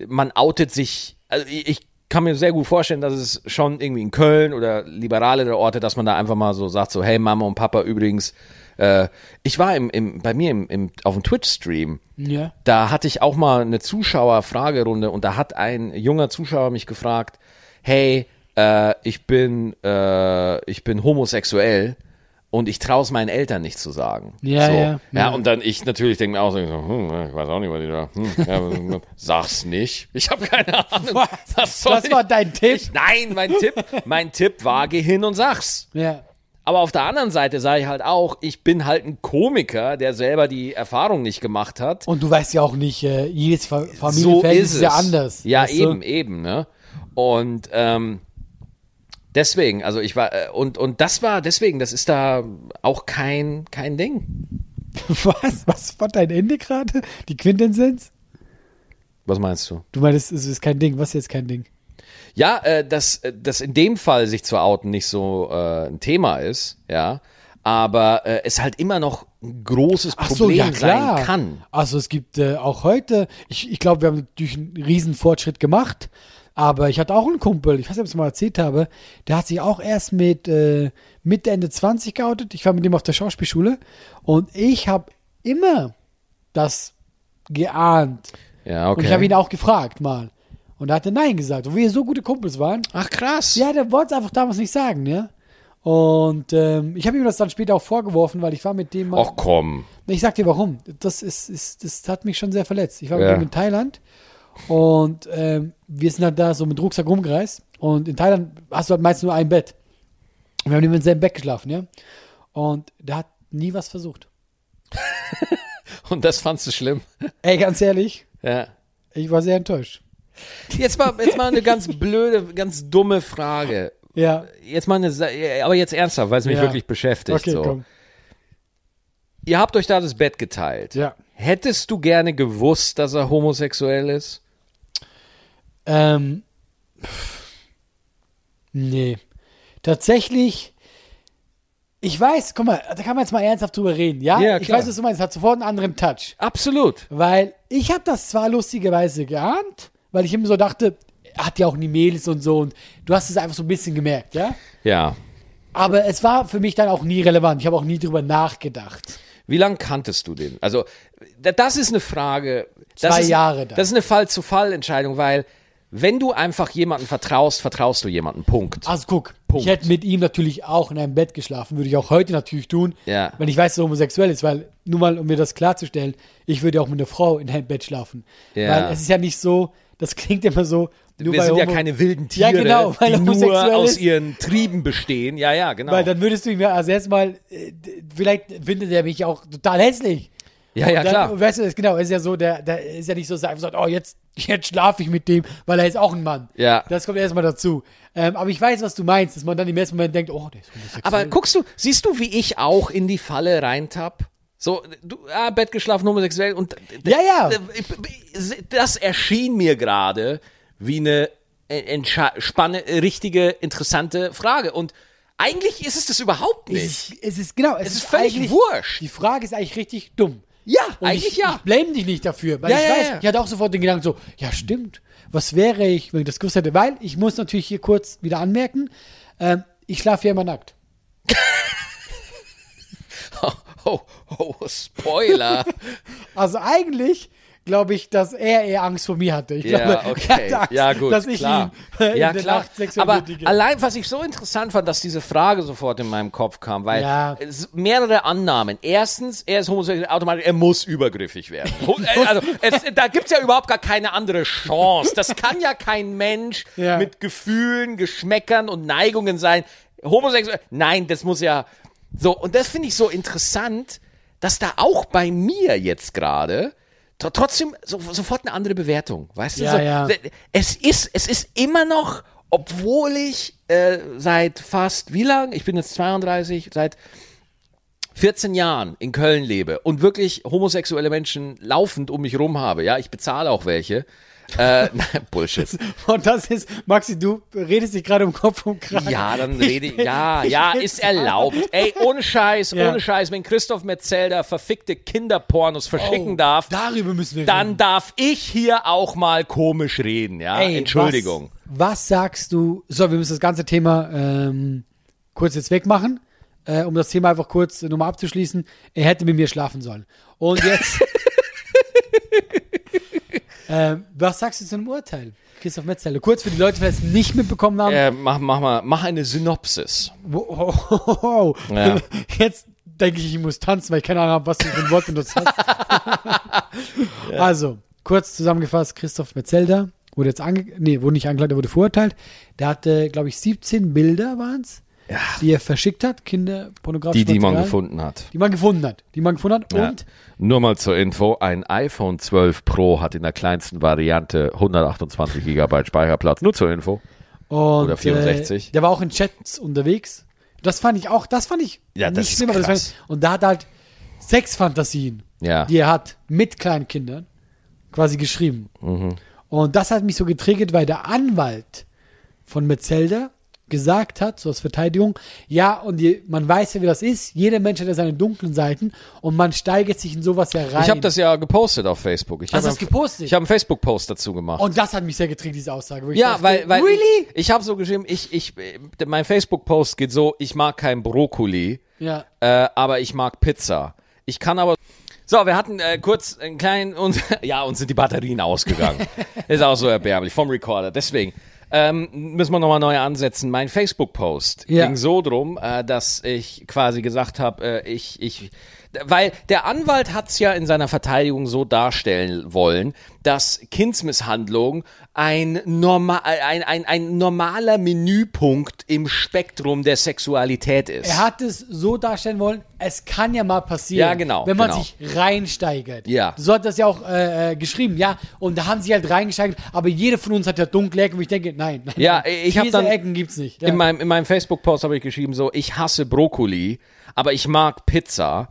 man outet sich, also ich, ich kann mir sehr gut vorstellen, dass es schon irgendwie in Köln oder liberalere Orte, dass man da einfach mal so sagt, so, hey Mama und Papa, übrigens, äh, ich war im, im, bei mir im, im, auf dem Twitch-Stream, Ja. da hatte ich auch mal eine Zuschauerfragerunde und da hat ein junger Zuschauer mich gefragt, hey, äh, ich bin, äh, ich bin homosexuell und ich traue es meinen Eltern nicht zu sagen. Ja, so. ja, ja. ja. und dann ich natürlich denke mir auch so, hm, ich weiß auch nicht, was die da, hm, ja, sag's nicht. Ich habe keine Ahnung. Was soll Das ich? war dein Tipp. Ich, nein, mein Tipp, mein Tipp war, geh hin und sag's. Ja. Aber auf der anderen Seite sage ich halt auch, ich bin halt ein Komiker, der selber die Erfahrung nicht gemacht hat. Und du weißt ja auch nicht, äh, jedes Fa so ist ist ja anders. Ja, weißt du? eben, eben, ne? Und ähm, deswegen, also ich war, äh, und, und das war, deswegen, das ist da auch kein, kein Ding. Was? Was war dein Ende gerade? Die Quintessenz? Was meinst du? Du meinst, es ist kein Ding. Was ist jetzt kein Ding? Ja, äh, dass, äh, dass in dem Fall sich zu outen nicht so äh, ein Thema ist, ja, aber äh, es halt immer noch ein großes Problem so, ja sein kann. Also es gibt äh, auch heute, ich, ich glaube, wir haben natürlich einen riesen Fortschritt gemacht, aber ich hatte auch einen Kumpel, ich weiß nicht, ob ich es mal erzählt habe, der hat sich auch erst mit äh, Mitte, Ende 20 geoutet. Ich war mit dem auf der Schauspielschule und ich habe immer das geahnt. Ja, okay. Und ich habe ihn auch gefragt mal. Und er hatte Nein gesagt, wo wir so gute Kumpels waren. Ach krass. Ja, der wollte es einfach damals nicht sagen, ja. Und ähm, ich habe ihm das dann später auch vorgeworfen, weil ich war mit dem. Ach komm. Ich sag dir warum. Das ist, ist, das hat mich schon sehr verletzt. Ich war Ja. mit ihm in Thailand und ähm, wir sind halt da so mit Rucksack rumgereist. Und in Thailand hast du halt meist nur ein Bett. Und wir haben immer im selben Bett geschlafen, ja. Und der hat nie was versucht. Und das fandst du schlimm. Ey, ganz ehrlich, Ja. ich war sehr enttäuscht. Jetzt mal, jetzt mal eine ganz blöde, ganz dumme Frage. Ja. Jetzt mal eine, aber jetzt ernsthaft, weil es mich Ja. wirklich beschäftigt. Okay, so. komm. Ihr habt euch da das Bett geteilt. Ja. Hättest du gerne gewusst, dass er homosexuell ist? Ähm, nee. Tatsächlich, ich weiß, guck mal, da kann man jetzt mal ernsthaft drüber reden, ja? Ja, ich weiß, was du meinst, es hat sofort einen anderen Touch. Absolut. Weil ich habe das zwar lustigerweise geahnt, weil ich immer so dachte, er hat ja auch nie Mädels und so und du hast es einfach so ein bisschen gemerkt, ja? Ja. Aber es war für mich dann auch nie relevant. Ich habe auch nie drüber nachgedacht. Wie lange kanntest du den? Also, da- das ist eine Frage. Das Zwei ist, Jahre dann. Das ist eine Fall-zu-Fall-Entscheidung, weil wenn du einfach jemanden vertraust, vertraust du jemanden. Punkt. Also guck, Punkt. ich hätte mit ihm natürlich auch in einem Bett geschlafen, würde ich auch heute natürlich tun, Ja. wenn ich weiß, dass er homosexuell ist, weil nur mal, um mir das klarzustellen, ich würde auch mit einer Frau in einem Bett schlafen. Ja. Weil es ist ja nicht so, das klingt immer so, nur Wir sind ja Homo- keine wilden Ja, Tiere, genau, weil die nur aus ihren Trieben bestehen. Ja, ja, genau. Weil dann würdest du ihm ja, also erstmal, äh, vielleicht findet er mich auch total hässlich. Ja, ja, dann, klar. Weißt du, genau, ist ja so, der, der ist ja nicht so, dass er einfach sagt, oh, jetzt, jetzt schlafe ich mit dem, weil er ist auch ein Mann. Ja. Das kommt erstmal dazu. Ähm, aber ich weiß, was du meinst, dass man dann im ersten Moment denkt, oh, der ist homosexuell. Aber guckst du, siehst du, wie ich auch in die Falle reintapp? So, du, ah, Bett geschlafen, homosexuell und Ja, ja. das erschien mir gerade wie eine entscha- spanne, richtige, interessante Frage. Und eigentlich ist es das überhaupt nicht. Ich, es ist genau, es, Es ist völlig eigentlich- wurscht. Die Frage ist eigentlich richtig dumm. Ja, Und eigentlich ich, ja. Ich blame dich nicht dafür, weil Ja, ich ja, weiß, ja. ich hatte auch sofort den Gedanken so, ja stimmt, was wäre ich, wenn ich das gewusst hätte? Weil ich muss natürlich hier kurz wieder anmerken, ähm, ich schlafe ja immer nackt. Oh, oh, Spoiler. Also eigentlich glaube ich, dass er eher Angst vor mir hatte. Ich Ja, glaube, er okay. hatte Angst, Ja, gut, dass ich klar. ihn in ja, der klar. Aber nötige. allein, was ich so interessant fand, dass diese Frage sofort in meinem Kopf kam, weil Ja. es mehrere Annahmen. Erstens, er ist homosexuell, automatisch, er muss übergriffig werden. also, es, da gibt's ja überhaupt gar keine andere Chance. Das kann ja kein Mensch Ja. mit Gefühlen, Geschmäckern und Neigungen sein. Homosexuell, nein, das muss ja so. Und das finde ich so interessant, dass da auch bei mir jetzt gerade tr- trotzdem so, sofort eine andere Bewertung, weißt du? Ja, so, ja. Es ist, es ist immer noch, obwohl ich äh, seit fast, wie lang? Ich bin jetzt 32, seit 14 Jahren in Köln lebe und wirklich homosexuelle Menschen laufend um mich rum habe. Ja, ich bezahle auch welche. Äh, nein, Bullshit. Und das ist, Maxi, du redest dich gerade um Kopf und Kragen. Ja, dann rede ich. Ja, ja, ist erlaubt. Ey, ohne Scheiß, Ja. ohne Scheiß, wenn Christoph Metzelder verfickte Kinderpornos verschicken Oh, darf, Darüber müssen wir dann reden. darf ich hier auch mal komisch reden, ja? Ey, Entschuldigung. Was, was sagst du? So, wir müssen das ganze Thema ähm, kurz jetzt wegmachen, äh, um das Thema einfach kurz äh, nochmal abzuschließen. Er hätte mit mir schlafen sollen. Und jetzt. Ähm, was sagst du zu einem Urteil? Christoph Metzeler. Kurz für die Leute, die vielleicht nicht mitbekommen haben. Äh, mach, mach mal, mach eine Synopsis. Wow. Ja. Jetzt denke ich, ich muss tanzen, weil ich keine Ahnung habe, was du für ein Wort benutzt hast. Also, kurz zusammengefasst, Christoph Metzelder wurde jetzt ange nee, wurde nicht angeklagt, er wurde verurteilt. Der hatte, glaube ich, 17 Bilder waren es, die er verschickt hat, kinderpornografische Die, die man gefunden hat. Die man gefunden hat. Die man gefunden hat. Ja. Und Nur mal zur Info, ein iPhone 12 Pro hat in der kleinsten Variante 128 GB Speicherplatz. Nur zur Info. Und, Oder 64. Äh, der war auch in Chats unterwegs. Das fand ich auch, das fand ich Ja, das nicht ist schlimm, aber das fand ich, und da hat er halt Sexfantasien, Ja. die er hat mit kleinen Kindern, quasi geschrieben. Mhm. Und das hat mich so getriggert, weil der Anwalt von Metzelder gesagt hat, so als Verteidigung, ja, und die, man weiß ja, wie das ist, jeder Mensch hat ja seine dunklen Seiten und man steigert sich in sowas ja rein. Ich habe das ja gepostet auf Facebook. Ich Hast du das gepostet? Ich habe einen Facebook-Post dazu gemacht. und das hat mich sehr getriggert, diese Aussage. ja, dachte, weil, weil really? ich, ich habe so geschrieben, ich, ich, äh, mein Facebook-Post geht so, ich mag kein Brokkoli, Ja. äh, aber ich mag Pizza. Ich kann aber. So, wir hatten äh, kurz einen kleinen und ja, uns sind die Batterien ausgegangen. Ist auch so erbärmlich vom Recorder. Deswegen ähm, müssen wir nochmal neu ansetzen. Mein Facebook-Post Ja. ging so drum, äh, dass ich quasi gesagt habe, äh, ich, ich, weil der Anwalt hat es ja in seiner Verteidigung so darstellen wollen, dass Kindsmisshandlung ein, norma ein, ein, ein normaler Menüpunkt im Spektrum der Sexualität ist. Er hat es so darstellen wollen, es kann ja mal passieren. Ja, genau, Wenn man genau. sich reinsteigert. Ja. So hat das ja auch äh, äh, geschrieben, ja. Und da haben sie halt reingesteigert, aber jeder von uns hat ja dunkle Ecken, wo ich denke, nein. nein Ja, ich Diese dann- Ecken gibt's nicht. Ja. In meinem, in meinem Facebook-Post habe ich geschrieben so, ich hasse Brokkoli, aber ich mag Pizza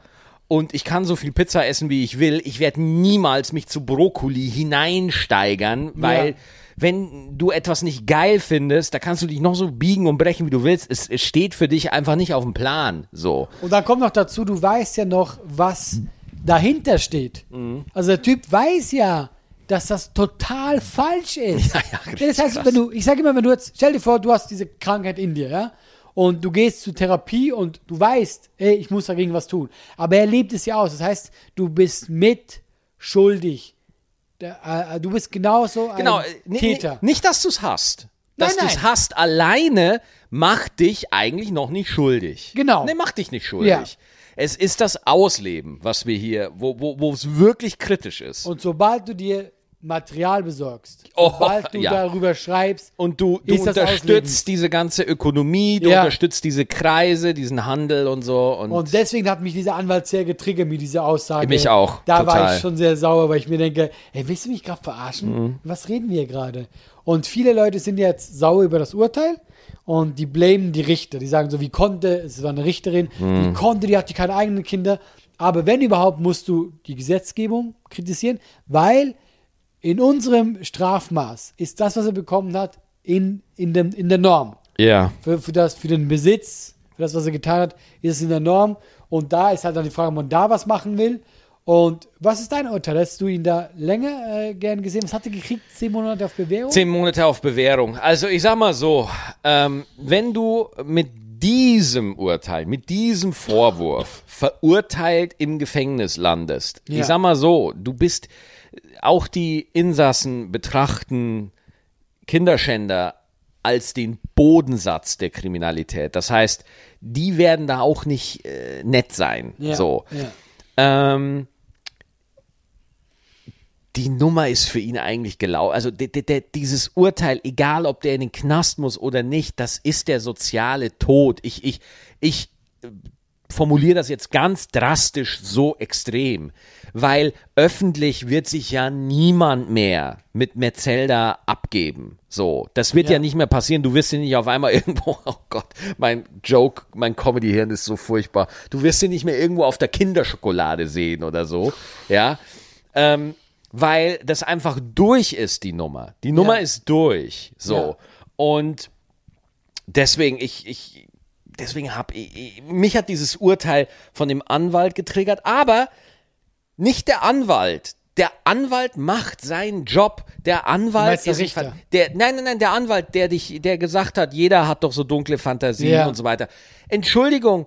und ich kann so viel Pizza essen, wie ich will. Ich werde niemals mich zu Brokkoli hineinsteigern, weil Ja. wenn du etwas nicht geil findest, da kannst du dich noch so biegen und brechen, wie du willst. Es, es steht für dich einfach nicht auf dem Plan. So. Und dann kommt noch dazu, du weißt ja noch, was dahinter steht. Mhm. Also der Typ weiß ja, dass das total falsch ist. Ja, ja, das heißt, krass. wenn du, ich sage immer, wenn du jetzt, stell dir vor, du hast diese Krankheit in dir, ja, und du gehst zur Therapie und du weißt, ey, ich muss dagegen was tun. Aber er lebt es ja aus. Das heißt, du bist mit schuldig. Äh, du bist genauso ein Genau, äh, Täter. ni- nicht, dass du es hast. Dass du es hast alleine, macht dich eigentlich noch nicht schuldig. Genau. Nee, macht dich nicht schuldig. Ja. Es ist das Ausleben, was wir hier, wo, wo, wo es wirklich kritisch ist. Und sobald du dir Material besorgst, Oh, sobald du ja. darüber schreibst, Und du, du unterstützt Ausleben. diese ganze Ökonomie, du Ja. unterstützt diese Kreise, diesen Handel und so. Und, Und deswegen hat mich dieser Anwalt sehr getriggert mit dieser Aussage. Mich auch, Da war total. ich schon sehr sauer, weil ich mir denke, ey, willst du mich gerade verarschen? Mhm. Was reden wir gerade? Und viele Leute sind jetzt sauer über das Urteil und die blamen die Richter. Die sagen so, wie konnte, es war eine Richterin, Mhm. wie konnte, die hatte keine eigenen Kinder. Aber wenn überhaupt, musst du die Gesetzgebung kritisieren, weil in unserem Strafmaß ist das, was er bekommen hat, in, in, dem, in der Norm ja. für, für, das, für den Besitz, für das, was er getan hat, ist es in der Norm. Und da ist halt dann die Frage, ob man da was machen will. Und was ist dein Urteil? Hast du ihn da länger äh, gern gesehen? Was hat er gekriegt? Zehn Monate auf Bewährung? Zehn Monate auf Bewährung. Also ich sag mal so, ähm, wenn du mit diesem Urteil, mit diesem Vorwurf verurteilt im Gefängnis landest, Ja. ich sag mal so, du bist, auch die Insassen betrachten Kinderschänder als den Bodensatz der Kriminalität. Das heißt, die werden da auch nicht äh, nett sein. Ja, So. Ja. Ähm, die Nummer ist für ihn eigentlich gelaufen. Also de, de, de, dieses Urteil, egal ob der in den Knast muss oder nicht, das ist der soziale Tod. Ich, ich, ich formuliere das jetzt ganz drastisch so extrem, weil öffentlich wird sich ja niemand mehr mit Metzelda abgeben. So, das wird ja. Ja. nicht mehr passieren. Du wirst ihn nicht auf einmal irgendwo, oh Gott, mein Joke, mein Comedy-Hirn ist so furchtbar. Du wirst ihn nicht mehr irgendwo auf der Kinderschokolade sehen oder so, ja. Ähm, weil das einfach durch ist, die Nummer. Die Nummer Ja. ist durch. So. Ja. Und deswegen, ich, ich, deswegen habe ich, ich, mich hat dieses Urteil von dem Anwalt getriggert, aber nicht der Anwalt. Der Anwalt macht seinen Job. Der Anwalt der Richter? Der, nein, nein, nein, der Anwalt, der dich, der gesagt hat, jeder hat doch so dunkle Fantasien Ja. und so weiter. Entschuldigung,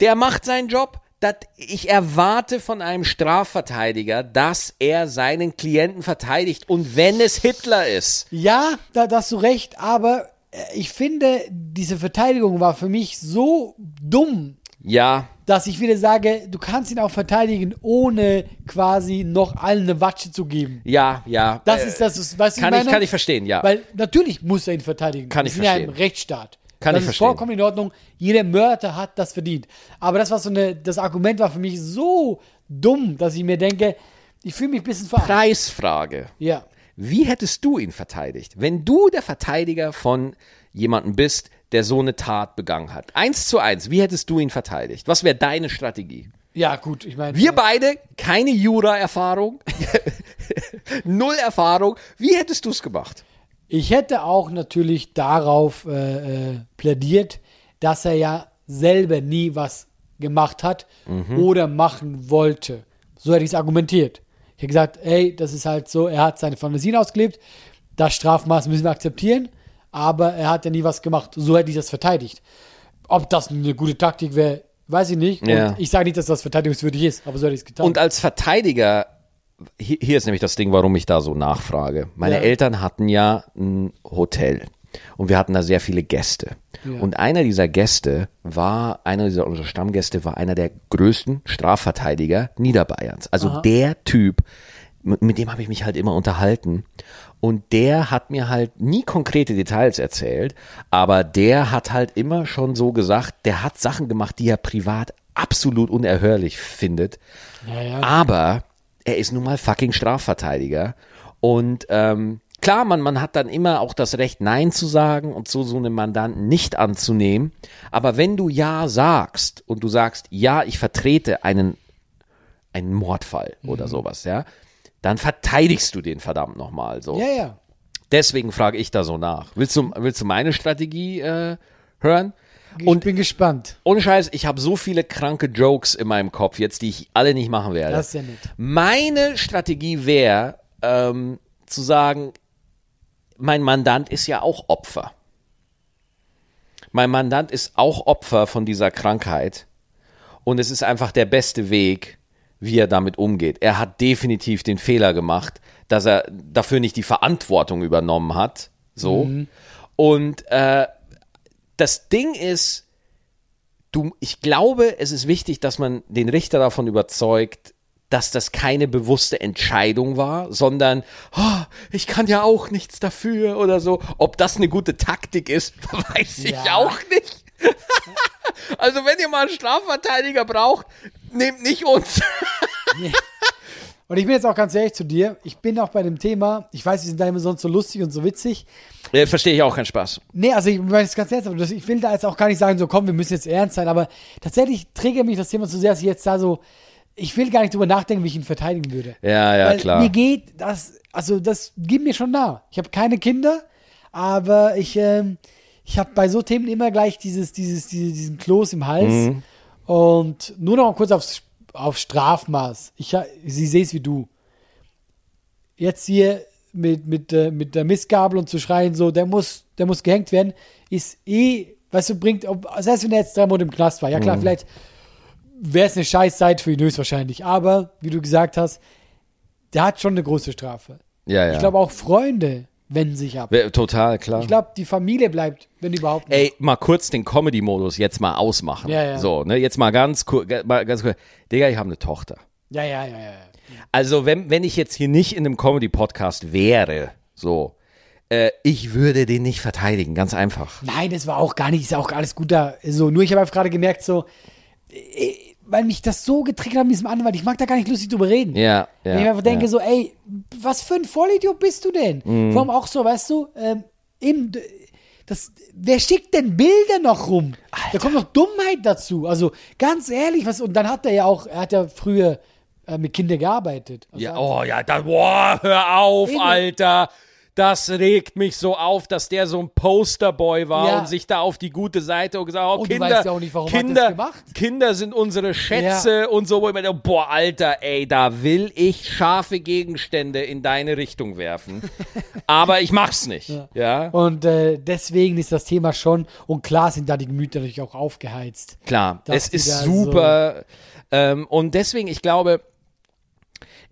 der macht seinen Job. Das, ich erwarte von einem Strafverteidiger, dass er seinen Klienten verteidigt. Und wenn es Hitler ist, Ja, da, da hast du recht, aber ich finde, diese Verteidigung war für mich so dumm, ja, dass ich wieder sage, du kannst ihn auch verteidigen, ohne quasi noch allen eine Watsche zu geben. ja, ja. Das äh, ist das, ist, weißt du, kann was ich, meine? kann ich verstehen, ja. Weil natürlich muss er ihn verteidigen. Kann Wir ich sind ja im verstehen. Rechtsstaat. Kann das ich ist verstehen. vollkommen in Ordnung. Jeder Mörder hat das verdient. Aber das war so eine, das Argument war für mich so dumm, dass ich mir denke, ich fühle mich ein bisschen verarscht. Preisfrage. Ja. Wie hättest du ihn verteidigt, wenn du der Verteidiger von jemandem bist, der so eine Tat begangen hat? Eins zu eins, wie hättest du ihn verteidigt? Was wäre deine Strategie? Ja, gut, ich meine. Wir beide, keine Jura-Erfahrung, null Erfahrung. Wie hättest du es gemacht? Ich hätte auch natürlich darauf äh, äh, plädiert, dass er ja selber nie was gemacht hat Mhm. oder machen wollte. So hätte ich es argumentiert. Ich hätte gesagt, ey, das ist halt so, er hat seine Fantasien ausgelebt, das Strafmaß müssen wir akzeptieren, aber er hat ja nie was gemacht. So hätte ich das verteidigt. Ob das eine gute Taktik wäre, weiß ich nicht. Ja. Und ich sage nicht, dass das verteidigungswürdig ist, aber so hätte ich es getan. Und als Verteidiger, hier, hier ist nämlich das Ding, warum ich da so nachfrage. Meine Ja. Eltern hatten ja ein Hotel und wir hatten da sehr viele Gäste. Und einer dieser Gäste war, einer dieser unserer Stammgäste war einer der größten Strafverteidiger Niederbayerns. Also der Typ, mit, mit dem habe ich mich halt immer unterhalten. Und der hat mir halt nie konkrete Details erzählt, aber der hat halt immer schon so gesagt, der hat Sachen gemacht, die er privat absolut unerhörlich findet. ja, ja. Aber er ist nun mal fucking Strafverteidiger. Und ähm, klar, man, man hat dann immer auch das Recht, Nein zu sagen und so, so einen Mandanten nicht anzunehmen. Aber wenn du Ja sagst und du sagst, ja, ich vertrete einen, einen Mordfall oder sowas, ja, dann verteidigst du den verdammt nochmal so. ja, ja. Deswegen frage ich da so nach. Willst du, willst du meine Strategie äh, hören? Ich bin gespannt. Ohne Scheiß, ich habe so viele kranke Jokes in meinem Kopf jetzt, die ich alle nicht machen werde. Das ist ja nett. Meine Strategie wäre, ähm, zu sagen, mein Mandant ist ja auch Opfer. Mein Mandant ist auch Opfer von dieser Krankheit. Und es ist einfach der beste Weg, wie er damit umgeht. Er hat definitiv den Fehler gemacht, dass er dafür nicht die Verantwortung übernommen hat. So. Und äh, das Ding ist, du, ich glaube, es ist wichtig, dass man den Richter davon überzeugt, dass das keine bewusste Entscheidung war, sondern oh, ich kann ja auch nichts dafür oder so. Ob das eine gute Taktik ist, weiß ich Ja. auch nicht. also wenn ihr mal einen Strafverteidiger braucht, nehmt nicht uns. Und ich bin jetzt auch ganz ehrlich zu dir, ich bin auch bei dem Thema, ich weiß, wir sind da immer sonst so lustig und so witzig. Äh, Verstehe ich auch keinen Spaß. Nee, also ich meine es ganz ernsthaft, ich will da jetzt auch gar nicht sagen, so komm, wir müssen jetzt ernst sein, aber tatsächlich triggert mich das Thema so sehr, dass ich jetzt da so, ich will gar nicht drüber nachdenken, wie ich ihn verteidigen würde. Ja, ja, Weil klar. Mir geht das, also das geht mir schon nah. Ich habe keine Kinder, aber ich, ähm, ich habe bei so Themen immer gleich dieses, dieses, diese- diesen Kloß im Hals. Mhm. Und nur noch kurz aufs, auf Strafmaß. Ich, sie sehe es wie du. Jetzt hier mit, mit, äh, mit der Missgabel und zu schreien, so, der muss, der muss gehängt werden, ist eh, weißt du, bringt, ob, selbst wenn er jetzt drei Monate im Knast war, ja klar, vielleicht wäre es eine scheiß Zeit für ihn höchstwahrscheinlich. Aber, wie du gesagt hast, der hat schon eine große Strafe. Ja, ja. Ich glaube auch Freunde wenden sich ab. Total, klar. Ich glaube, die Familie bleibt, wenn überhaupt. Ey, mal kurz den Comedy-Modus jetzt mal ausmachen. Ja, ja. So, ne, jetzt mal ganz kurz, mal ganz kurz. Digga, ich habe eine Tochter. Ja, ja, ja, ja. Also, wenn, wenn ich jetzt hier nicht in einem Comedy-Podcast wäre, so, äh, ich würde den nicht verteidigen, ganz einfach. Nein, das war auch gar nicht, ist auch alles gut da. So, nur ich habe einfach gerade gemerkt, so, äh, weil mich das so getriggert hat mit diesem Anwalt, ich mag da gar nicht lustig drüber reden. Ja, ja. Wenn ich mir einfach denke, ja. so, ey, was für ein Vollidiot bist du denn? Mhm. Warum auch so, weißt du, ähm, eben, d- das, wer schickt denn Bilder noch rum? Da kommt noch Dummheit dazu. Also, ganz ehrlich, was, und dann hat er ja auch, er hat ja früher äh, mit Kindern gearbeitet. Also, Ja, oh ja, da, boah, hör auf, Eben. Alter. Das regt mich so auf, dass der so ein Posterboy war Ja. und sich da auf die gute Seite und gesagt hat, oh, Und Kinder, ja auch nicht, er Kinder, gemacht. Kinder sind unsere Schätze und so. Wo ich mir denke, boah, Alter, ey, da will ich scharfe Gegenstände in deine Richtung werfen. Aber ich mach's nicht. Ja, Und äh, deswegen ist das Thema schon, und klar sind da die Gemüter natürlich auch aufgeheizt. klar. Es ist super. Ähm, und deswegen, ich glaube,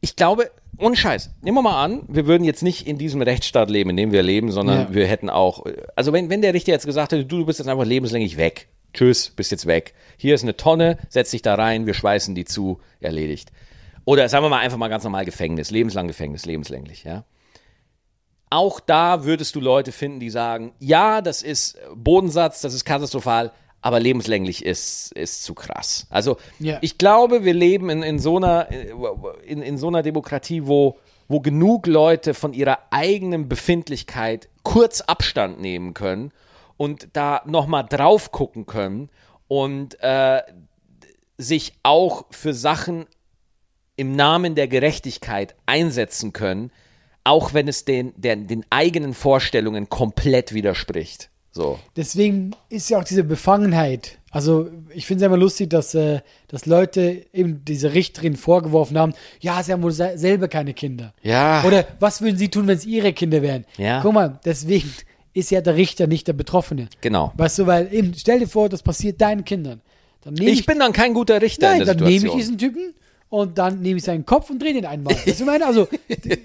ich glaube, ohne Scheiß, nehmen wir mal an, wir würden jetzt nicht in diesem Rechtsstaat leben, in dem wir leben, sondern Ja. wir hätten auch, also wenn, wenn der Richter jetzt gesagt hätte, du, du bist jetzt einfach lebenslänglich weg. Tschüss, bist jetzt weg. Hier ist eine Tonne, setz dich da rein, wir schweißen die zu, erledigt. Oder sagen wir mal einfach mal ganz normal Gefängnis, lebenslang Gefängnis, lebenslänglich, ja. Auch da würdest du Leute finden, die sagen, ja, das ist Bodensatz, das ist katastrophal, aber lebenslänglich ist, ist zu krass. Also Ja. ich glaube, wir leben in, in, so einer, in, in so einer Demokratie, wo, wo genug Leute von ihrer eigenen Befindlichkeit kurz Abstand nehmen können und da nochmal drauf gucken können und äh, sich auch für Sachen im Namen der Gerechtigkeit einsetzen können, auch wenn es den, der, den eigenen Vorstellungen komplett widerspricht. So. Deswegen ist ja auch diese Befangenheit. Also, ich finde es immer lustig, dass, äh, dass Leute eben diese Richterin vorgeworfen haben, ja, sie haben wohl se selber keine Kinder. Ja. Oder was würden sie tun, wenn es ihre Kinder wären? Ja. Guck mal, deswegen ist ja der Richter nicht der Betroffene. Genau. Weißt du, weil eben, stell dir vor, das passiert deinen Kindern. Dann nehme Ich bin dann kein guter Richter Nein, dann nehme ich diesen Typen und dann nehme ich seinen Kopf und drehe den einmal. Weißt du, meine? Also,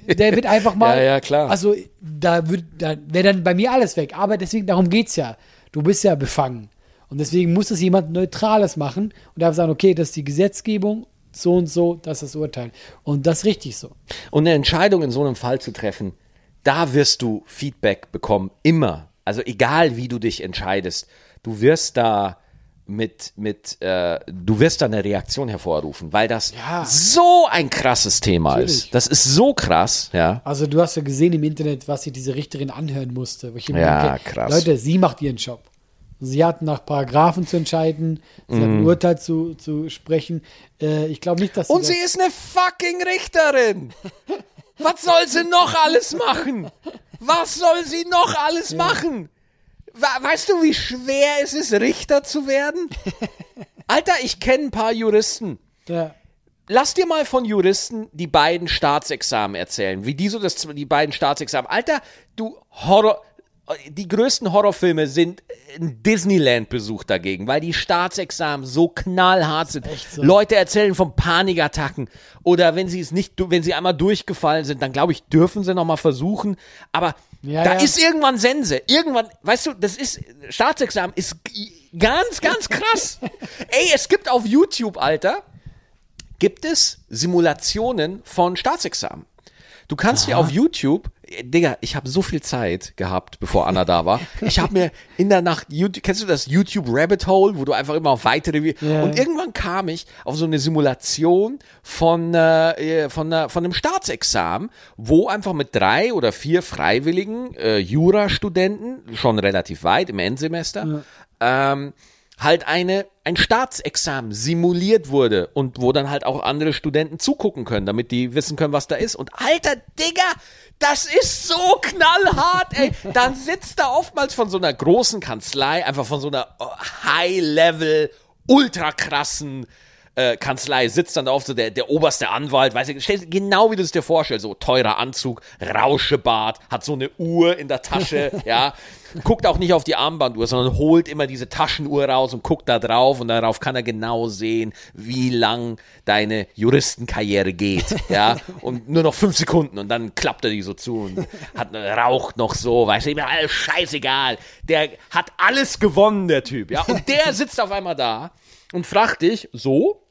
der wird einfach mal. Ja, ja, klar. Also, da, da wäre dann bei mir alles weg. Aber deswegen, darum geht's ja. Du bist ja befangen. Und deswegen muss das jemand Neutrales machen und einfach sagen, okay, das ist die Gesetzgebung, so und so, das ist das Urteil. Und das ist richtig so. Und eine Entscheidung in so einem Fall zu treffen, da wirst du Feedback bekommen, immer. Also egal, wie du dich entscheidest, du wirst da mit, mit äh, du wirst da eine Reaktion hervorrufen, weil das Ja. so ein krasses Thema Natürlich. ist. Das ist so krass, ja. Also, du hast ja gesehen im Internet, was sich diese Richterin anhören musste. Ja, denke, krass. Leute, sie macht ihren Job. Sie hat nach Paragraphen zu entscheiden, sie hat Mhm. ein Urteil zu, zu sprechen. Äh, ich glaube nicht, dass sie Und sie ist eine fucking Richterin. Was soll sie noch alles machen? Was soll sie noch alles machen? We- Weißt du, wie schwer es ist, Richter zu werden? Alter, ich kenne ein paar Juristen. Ja. Lass dir mal von Juristen die beiden Staatsexamen erzählen, wie die so das, die beiden Staatsexamen. Alter, du Horror, die größten Horrorfilme sind ein Disneyland-Besuch dagegen, weil die Staatsexamen so knallhart sind. so. Leute erzählen von Panikattacken oder wenn sie es nicht, wenn sie einmal durchgefallen sind, dann glaube ich, dürfen sie noch mal versuchen. Aber Ja, da ja. ist irgendwann Sense. Irgendwann, weißt du, das ist Staatsexamen ist ganz, ganz krass. Ey, es gibt auf YouTube, Alter gibt es Simulationen von Staatsexamen. Du kannst dir auf YouTube, Digga, ich habe so viel Zeit gehabt, bevor Anna da war. Ich habe mir in der Nacht, YouTube, kennst du das YouTube Rabbit Hole, wo du einfach immer auf weitere, Ja. und irgendwann kam ich auf so eine Simulation von, äh, von, äh, von einem Staatsexamen, wo einfach mit drei oder vier freiwilligen äh, Jurastudenten, schon relativ weit im Endsemester, ähm, halt eine, ein Staatsexamen simuliert wurde und wo dann halt auch andere Studenten zugucken können, damit die wissen können, was da ist. Und alter Digga, das ist so knallhart, ey. Dann sitzt da oftmals von so einer großen Kanzlei, einfach von so einer oh, High-Level, ultra krassen äh, Kanzlei sitzt dann da oft so der, der oberste Anwalt, weißt du, stellst- genau wie du es dir vorstellst, so teurer Anzug, Rauschebart, hat so eine Uhr in der Tasche, ja, guckt auch nicht auf die Armbanduhr, sondern holt immer diese Taschenuhr raus und guckt da drauf und darauf kann er genau sehen, wie lang deine Juristenkarriere geht, ja, und nur noch fünf Sekunden und dann klappt er die so zu und hat, raucht noch so, weißt du, ihm alles scheißegal, der hat alles gewonnen, der Typ, ja, und der sitzt auf einmal da und fragt dich so,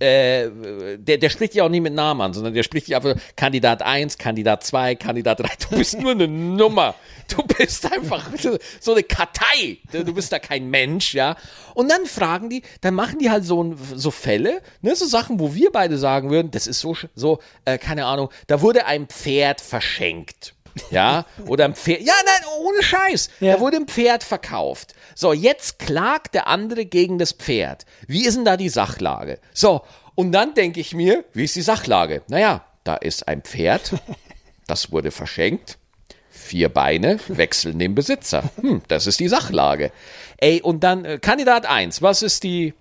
äh, der, der spricht dich auch nie mit Namen an, sondern der spricht dich einfach Kandidat 1, Kandidat 2, Kandidat 3. Du bist nur eine Nummer. Du bist einfach so eine Kartei. Du bist da kein Mensch, ja. Und dann fragen die, dann machen die halt so, so Fälle, ne, so Sachen, wo wir beide sagen würden, das ist so, so, äh, keine Ahnung, da wurde ein Pferd verschenkt. Ja, oder ein Pferd. Ja, nein, ohne Scheiß. Ja. Da wurde ein Pferd verkauft. So, jetzt klagt der andere gegen das Pferd. Wie ist denn da die Sachlage? So, und dann denke ich mir, wie ist die Sachlage? Naja, da ist ein Pferd, das wurde verschenkt. Vier Beine wechseln den Besitzer. Hm, das ist die Sachlage. Ey, und dann äh, Kandidat 1, was ist die,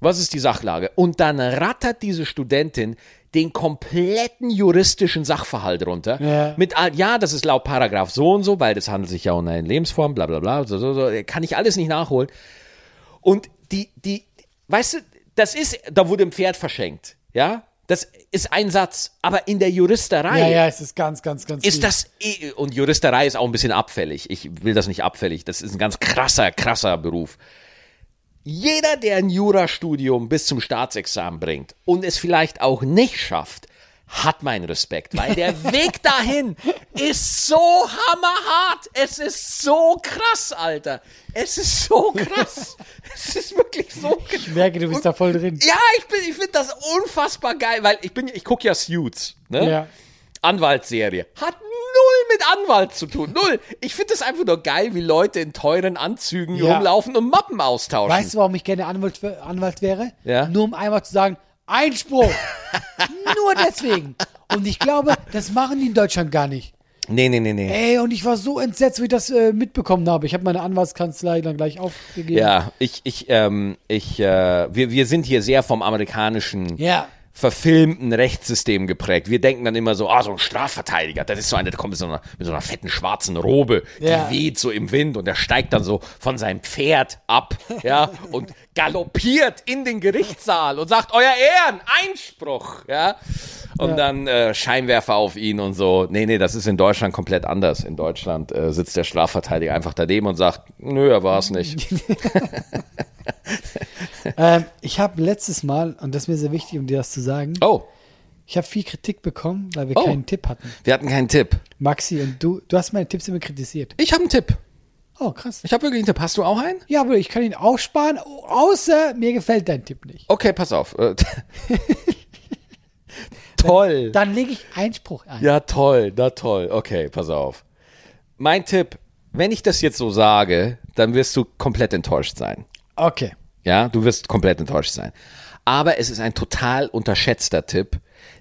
was ist die Sachlage? Und dann rattert diese Studentin den kompletten juristischen Sachverhalt runter. Ja. Mit, all- ja, das ist laut Paragraph so und so, weil das handelt sich ja um eine Lebensform, bla bla bla, so, so, so, kann ich alles nicht nachholen. Und die, die, weißt du, das ist, da wurde ein Pferd verschenkt, ja? Das ist ein Satz, aber in der Juristerei Ja, ja, es ist ganz, ganz, ganz ist viel. das, eh- und Juristerei ist auch ein bisschen abfällig. Ich will das nicht abfällig. Das ist ein ganz krasser, krasser Beruf. Jeder, der ein Jurastudium bis zum Staatsexamen bringt und es vielleicht auch nicht schafft, hat meinen Respekt, weil der Weg dahin ist so hammerhart. Es ist so krass, Alter. Es ist so krass. es ist wirklich so krass. Ich merke, du bist da voll drin. Ja, ich bin, ich finde das unfassbar geil, weil ich bin, ich gucke ja Suits, ne? Ja. Anwaltsserie. Hat mit Anwalt zu tun. Null. Ich finde es einfach nur geil, wie Leute in teuren Anzügen Ja. rumlaufen und Mappen austauschen. Weißt du, warum ich gerne Anwalt, Anwalt wäre? Ja. Nur um einmal zu sagen, Einspruch. Nur deswegen. Und ich glaube, das machen die in Deutschland gar nicht. nee, nee, nee, nee. Ey, und ich war so entsetzt, wie ich das äh, mitbekommen habe. Ich habe meine Anwaltskanzlei dann gleich aufgegeben. Ja, ich, ich, ähm, ich, äh, wir, wir sind hier sehr vom amerikanischen Ja. Verfilmten Rechtssystem geprägt. Wir denken dann immer so, ah, so ein Strafverteidiger, das ist so einer, der kommt mit so einer, mit so einer fetten schwarzen Robe, die Ja. weht so im Wind und der steigt dann so von seinem Pferd ab, ja, und galoppiert in den Gerichtssaal und sagt, euer Ehren, Einspruch, ja. Und Ja. dann äh, Scheinwerfer auf ihn und so. Nee, nee, das ist in Deutschland komplett anders. In Deutschland äh, sitzt der Strafverteidiger einfach daneben und sagt, nö, er war es nicht. Ähm, ich habe letztes Mal, und das ist mir sehr wichtig, um dir das zu sagen, Oh, ich habe viel Kritik bekommen, weil wir Oh. keinen Tipp hatten. wir hatten keinen Tipp. Maxi und du, du hast meine Tipps immer kritisiert. Ich habe einen Tipp. Oh, krass. Ich habe wirklich einen Tipp. Hast du auch einen? Ja, aber ich kann ihn aussparen, außer mir gefällt dein Tipp nicht. Okay, pass auf. Äh, toll. Dann lege ich Einspruch ein. Ja, toll, na toll. Okay, pass auf. Mein Tipp, wenn ich das jetzt so sage, dann wirst du komplett enttäuscht sein. Okay. Ja, du wirst komplett enttäuscht sein. Aber es ist ein total unterschätzter Tipp,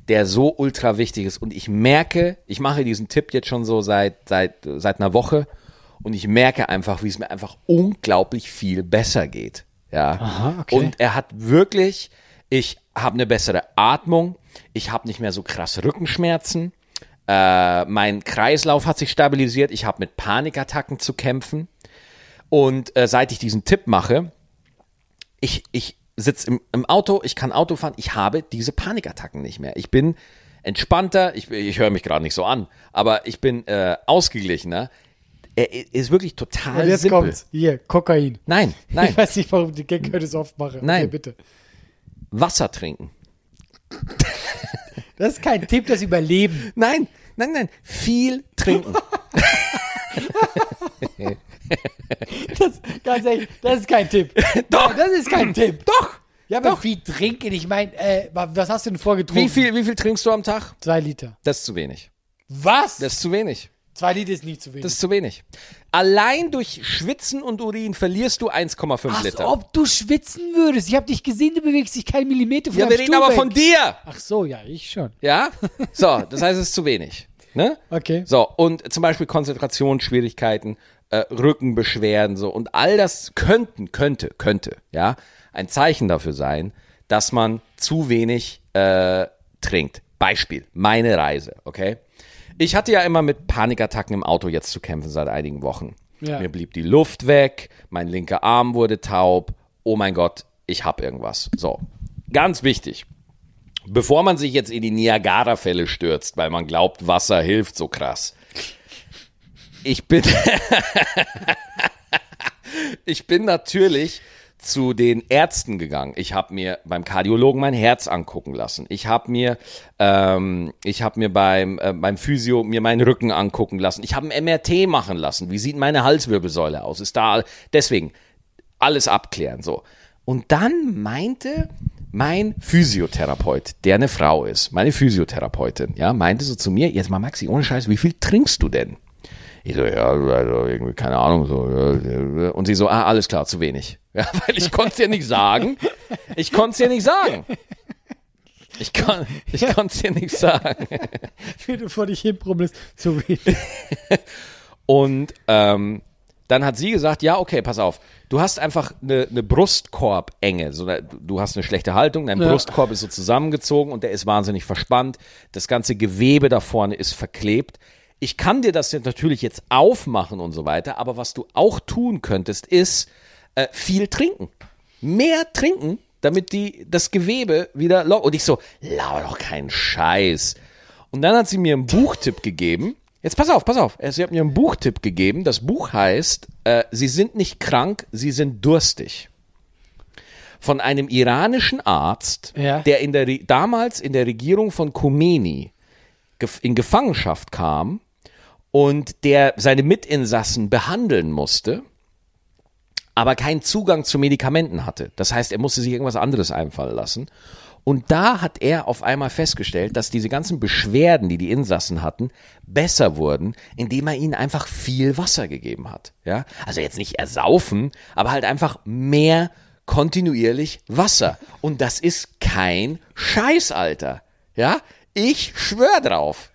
der so ultra wichtig ist. Und ich merke, ich mache diesen Tipp jetzt schon so seit, seit, seit einer Woche und ich merke einfach, wie es mir einfach unglaublich viel besser geht. Ja. Aha, okay. Und er hat wirklich, ich habe eine bessere Atmung, ich habe nicht mehr so krasse Rückenschmerzen. Äh, mein Kreislauf hat sich stabilisiert, ich habe mit Panikattacken zu kämpfen. Und äh, seit ich diesen Tipp mache, ich, ich sitze im, im Auto, ich kann Auto fahren, ich habe diese Panikattacken nicht mehr. Ich bin entspannter, ich, ich höre mich gerade nicht so an, aber ich bin äh, ausgeglichener. Er ist wirklich total Und jetzt simpel. kommt's. Hier, Kokain. Nein, Ich nein, weiß nicht, warum die Gag heute so oft mache. Nein. Okay, bitte. Wasser trinken. Das ist kein Tipp, das Überleben. Nein, nein, nein, viel trinken. Das, ganz ehrlich, das ist kein Tipp. Doch. Das ist kein Tipp. Doch. Ja, aber Doch. viel trinken. Ich meine, äh, was hast du denn vorgetrunken? Wie viel, wie viel trinkst du am Tag? Zwei Liter. Das ist zu wenig. Was? Das ist zu wenig. Zwei Liter ist nicht zu wenig. Das ist zu wenig. Allein durch Schwitzen und Urin verlierst du 1,5 Als Liter. ob du schwitzen würdest. Ich habe dich gesehen, du bewegst dich keinen Millimeter von ja, wir reden Stuhl aber weg. von dir. Ach so, ja, ich schon. Ja? So, das heißt, es ist zu wenig. Ne? Okay. So, und zum Beispiel Konzentrationsschwierigkeiten, äh, Rückenbeschwerden, so. Und all das könnten, könnte, könnte, ja, ein Zeichen dafür sein, dass man zu wenig äh, trinkt. Beispiel, meine Reise, okay? Ich hatte ja immer mit Panikattacken im Auto jetzt zu kämpfen seit einigen Wochen. Ja. Mir blieb die Luft weg, mein linker Arm wurde taub. Oh mein Gott, ich hab irgendwas. So, ganz wichtig. Bevor man sich jetzt in die Niagara-Fälle stürzt, weil man glaubt, Wasser hilft so krass. Ich bin, ich bin natürlich zu den Ärzten gegangen. Ich habe mir beim Kardiologen mein Herz angucken lassen. Ich habe mir, ähm, ich habe mir beim äh, beim Physio mir meinen Rücken angucken lassen. Ich habe ein MRT machen lassen. Wie sieht meine Halswirbelsäule aus? Ist da deswegen alles abklären so. Und dann meinte mein Physiotherapeut, der eine Frau ist, meine Physiotherapeutin, ja, meinte so zu mir, jetzt mal Maxi, ohne Scheiß, wie viel trinkst du denn? Ich so, ja, also irgendwie, keine Ahnung, so. ja, ja. Und sie so, ah, alles klar, zu wenig. Ja, weil ich konnte es ja nicht sagen. Ich konnte es ja nicht sagen. Ich, kon, ich konnte es ja nicht sagen. Wie du vor dich hin brummelst, zu wenig. Und ähm, dann hat sie gesagt, ja, okay, pass auf, du hast einfach eine, eine Brustkorbenge. So, du hast eine schlechte Haltung, dein Ja. Brustkorb ist so zusammengezogen und der ist wahnsinnig verspannt. Das ganze Gewebe da vorne ist verklebt. Ich kann dir das jetzt natürlich jetzt aufmachen und so weiter, aber was du auch tun könntest, ist äh, viel trinken. Mehr trinken, damit die, das Gewebe wieder locker. Und ich so, laber doch keinen Scheiß. Und dann hat sie mir einen Buchtipp gegeben. Jetzt pass auf, pass auf. Sie hat mir einen Buchtipp gegeben. Das Buch heißt, äh, Sie sind nicht krank, Sie sind durstig. Von einem iranischen Arzt, Ja. der in der, damals in der Regierung von Khomeini in Gefangenschaft kam und der seine Mitinsassen behandeln musste, aber keinen Zugang zu Medikamenten hatte. Das heißt, er musste sich irgendwas anderes einfallen lassen. Und da hat er auf einmal festgestellt, dass diese ganzen Beschwerden, die die Insassen hatten, besser wurden, indem er ihnen einfach viel Wasser gegeben hat. Ja, also jetzt nicht ersaufen, aber halt einfach mehr kontinuierlich Wasser. Und das ist kein Scheiß, Alter. Ja, ich schwör drauf.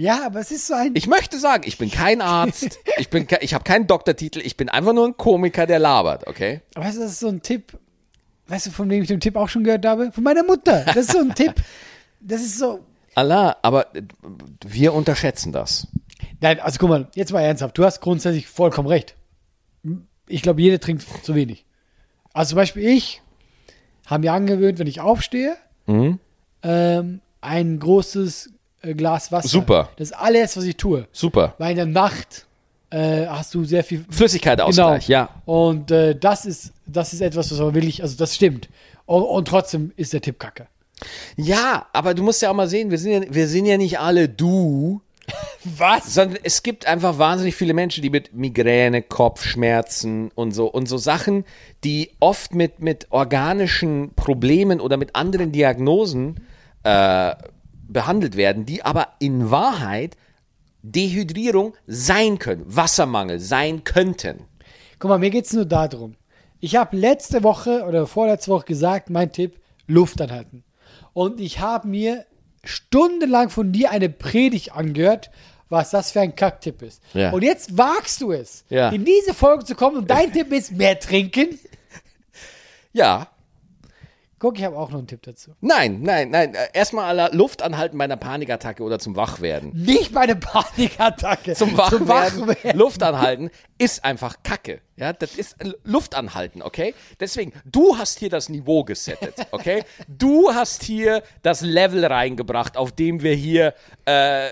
Ja, aber es ist so ein. Ich möchte sagen, ich bin kein Arzt, ich bin, ke- ich habe keinen Doktortitel, ich bin einfach nur ein Komiker, der labert, okay? weißt du, das ist so ein Tipp. Weißt du, von wem ich den Tipp auch schon gehört habe? Von meiner Mutter. Das ist so ein Tipp. Das ist so. Allah, aber äh, wir unterschätzen das. Nein, also guck mal, jetzt mal ernsthaft. Du hast grundsätzlich vollkommen recht. Ich glaube, jeder trinkt zu wenig. Also zum Beispiel ich habe mir angewöhnt, wenn ich aufstehe, Mhm. ähm, ein großes Glas Wasser. Super. Das ist alles, was ich tue. Super. Weil in der Nacht äh, hast du sehr viel Flüssigkeitsausgleich, Genau. ja. Und äh, das ist das ist etwas, was aber wirklich, also das stimmt. Und, und trotzdem ist der Tipp kacke. Ja, aber du musst ja auch mal sehen, wir sind ja, wir sind ja nicht alle du, Was? sondern es gibt einfach wahnsinnig viele Menschen, die mit Migräne, Kopfschmerzen und so und so Sachen, die oft mit mit organischen Problemen oder mit anderen Diagnosen äh, behandelt werden, die aber in Wahrheit Dehydrierung sein können, Wassermangel sein könnten. Guck mal, mir geht es nur darum. Ich habe letzte Woche oder vorletzte Woche gesagt, mein Tipp, Luft anhalten. Und ich habe mir stundenlang von dir eine Predigt angehört, was das für ein Kacktipp ist. Ja. Und jetzt wagst du es, Ja. in diese Folge zu kommen und dein Tipp ist mehr trinken. Ja, Guck, ich habe auch noch einen Tipp dazu. nein, nein, nein. Erstmal aller Luft anhalten bei einer Panikattacke oder zum Wachwerden. Nicht meine Panikattacke. Zum Wachwerden, Wachwerden. Luft anhalten ist einfach Kacke. Ja, das ist Luft anhalten, okay? Deswegen, du hast hier das Niveau gesettet, okay? Du hast hier das Level reingebracht, auf dem wir hier äh,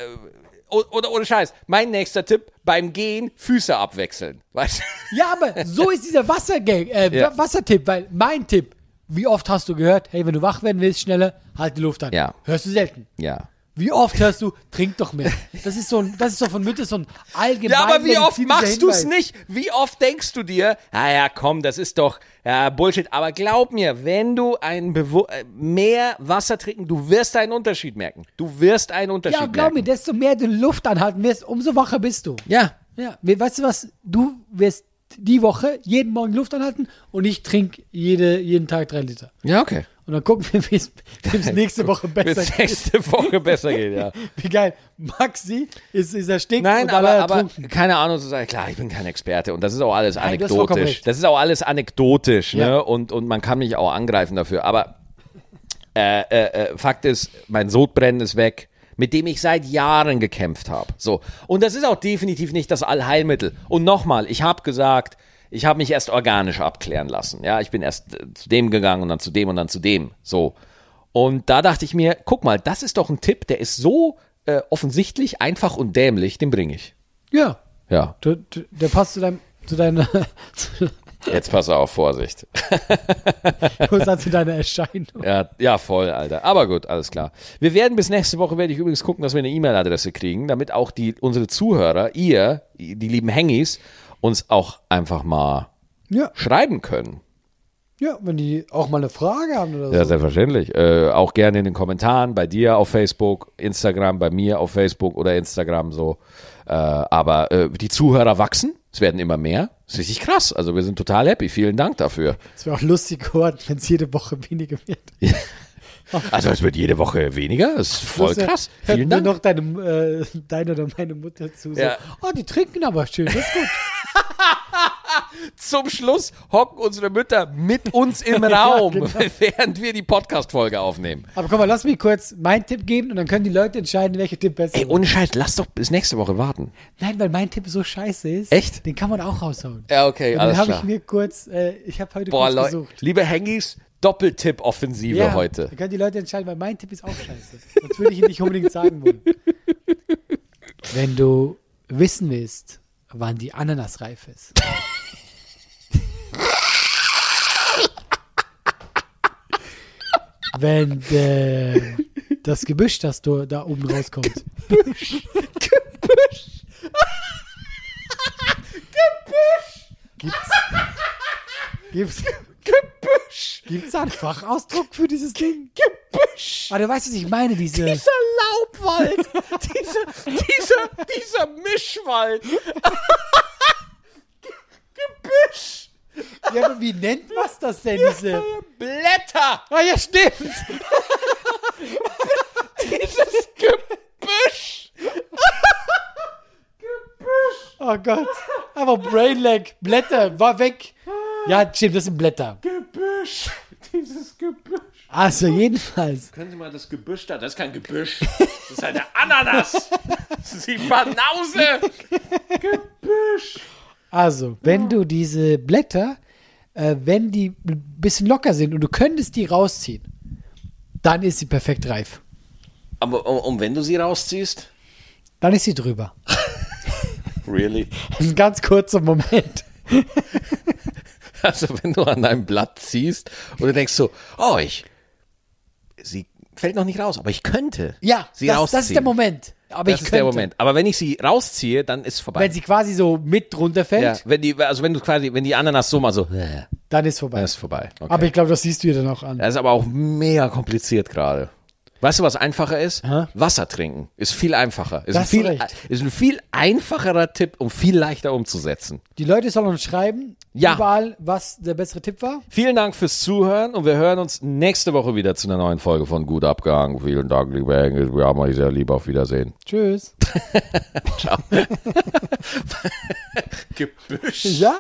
oder ohne Scheiß. Mein nächster Tipp: beim Gehen Füße abwechseln. Weißt? Ja, aber so ist dieser Wassergang, äh, Ja. Wassertipp, weil mein Tipp, Wie oft hast du gehört, hey, wenn du wach werden willst, schneller, halt die Luft an. Ja. Hörst du selten. Ja. Wie oft hörst du, trink doch mehr. Das ist so ein, das ist so von Mitte so ein allgemein. Ja, aber wie oft machst du es nicht? Wie oft denkst du dir, ah ja, komm, das ist doch ja, Bullshit. Aber glaub mir, wenn du ein Bewu äh, mehr Wasser trinken, du wirst einen Unterschied merken. Du wirst einen Unterschied Ja, glaub mir, merken. desto mehr du Luft anhalten wirst, umso wacher bist du. Ja, Ja, we- weißt du was? Du wirst die Woche jeden Morgen Luft anhalten und ich trinke jede, jeden Tag drei Liter. ja, okay. Und dann gucken wir, wie es nächste Woche besser geht. nächste Woche besser geht, ja. Wie geil. Maxi ist, ist erstickt Nein, aber, aber keine Ahnung zu sagen, klar, ich bin kein Experte und das ist auch alles Nein, anekdotisch. recht. Das ist auch alles anekdotisch, Ja. ne? Und, und man kann mich auch angreifen dafür. Aber äh, äh, äh, Fakt ist, mein Sodbrennen ist weg, mit dem ich seit Jahren gekämpft habe. So. Und das ist auch definitiv nicht das Allheilmittel. Und nochmal, ich habe gesagt, ich habe mich erst organisch abklären lassen. Ja, ich bin erst äh, zu dem gegangen und dann zu dem und dann zu dem. So. Und da dachte ich mir, guck mal, das ist doch ein Tipp, der ist so äh, offensichtlich, einfach und dämlich, den bringe ich. Ja, Ja, du, der passt zu deinem, zu deiner, jetzt pass auf, Vorsicht. zu deiner Erscheinung. Ja, ja, voll, Alter. Aber gut, alles klar. Wir werden bis nächste Woche, werde ich übrigens gucken, dass wir eine E-Mail-Adresse kriegen, damit auch die, unsere Zuhörer, ihr, die lieben Hengis, uns auch einfach mal Ja, schreiben können. ja, wenn die auch mal eine Frage haben oder Ja, so. selbstverständlich. Äh, auch gerne in den Kommentaren, bei dir auf Facebook, Instagram, bei mir auf Facebook oder Instagram so. Äh, aber äh, die Zuhörer wachsen, es werden immer mehr. Das ist richtig krass. Also wir sind total happy. Vielen Dank dafür. Es wäre auch lustig geworden, wenn es jede Woche weniger wird. Also es wird jede Woche weniger. Das ist voll wär- krass. Vielen nur Dank. noch deine, äh, deine oder meine Mutter zu. So, Ja. Oh, die trinken aber schön, das ist gut. Zum Schluss hocken unsere Mütter mit uns im Raum, genau. während wir die Podcast-Folge aufnehmen. Aber komm mal, lass mich kurz meinen Tipp geben und dann können die Leute entscheiden, welcher Tipp besser Ey, ist. ohne Scheiß, lass doch bis nächste Woche warten. Nein, weil mein Tipp so scheiße ist. Echt? Den kann man auch raushauen. Ja, okay, Und den habe ich mir kurz, äh, ich habe heute Boah, kurz gesucht. liebe Hengis, Doppeltipp-Offensive heute. Dann können die Leute entscheiden, weil mein Tipp ist auch scheiße. Sonst würde ich ihn nicht unbedingt sagen wollen. Wenn du wissen willst, wann die Ananas reif ist. Wenn äh, das Gebüsch, das du da oben rauskommt. Gebüsch. Gibt's, gibt's, Gebüsch. gibt's da einen Fachausdruck für dieses Ding? Gebüsch. Ah, du weißt, was ich meine, diese. Dieser Laubwald. dieser, dieser, dieser Mischwald. Gebüsch. Ja, aber wie nennt man das denn, diese. Blätter. Ah, ja, stimmt. Dieses Gebüsch. Oh Gott. Aber Brainlag, Blätter, war weg. Ja, stimmt, das sind Blätter. Gebüsch. Dieses Gebüsch. Also, jedenfalls. Können Sie mal das Gebüsch da? Das ist kein Gebüsch. Das ist eine Ananas. Das ist die Banause. Gebüsch. Also, wenn du diese Blätter, äh, wenn die ein bisschen locker sind und du könntest die rausziehen, dann ist sie perfekt reif. Aber um wenn du sie rausziehst? Dann ist sie drüber. Really? Das ist ein ganz kurzer Moment. Also wenn du an deinem Blatt ziehst und du denkst so, oh, ich, sie fällt noch nicht raus, aber ich könnte Ja, sie das, rausziehen. das ist der Moment. Aber Das ist könnte, der Moment. Aber wenn ich sie rausziehe, dann ist vorbei. Wenn sie quasi so mit runterfällt, ja, wenn die, also wenn du quasi, wenn die Ananas so mal so, äh, dann ist vorbei. dann ist vorbei. Okay. Aber ich glaube, das siehst du dir dann auch an. das ist aber auch mega kompliziert gerade. Weißt du, was einfacher ist? Hä? Wasser trinken ist viel einfacher. Ist Da ein viel, recht. ist ein viel einfacherer Tipp und viel leichter umzusetzen. Die Leute sollen uns schreiben, Ja. überall, was der bessere Tipp war. Vielen Dank fürs Zuhören und wir hören uns nächste Woche wieder zu einer neuen Folge von Gut Abgehangen. Vielen Dank, liebe Engel. Wir haben euch sehr lieb. Auf Wiedersehen. Tschüss. Gebüsch. Ja?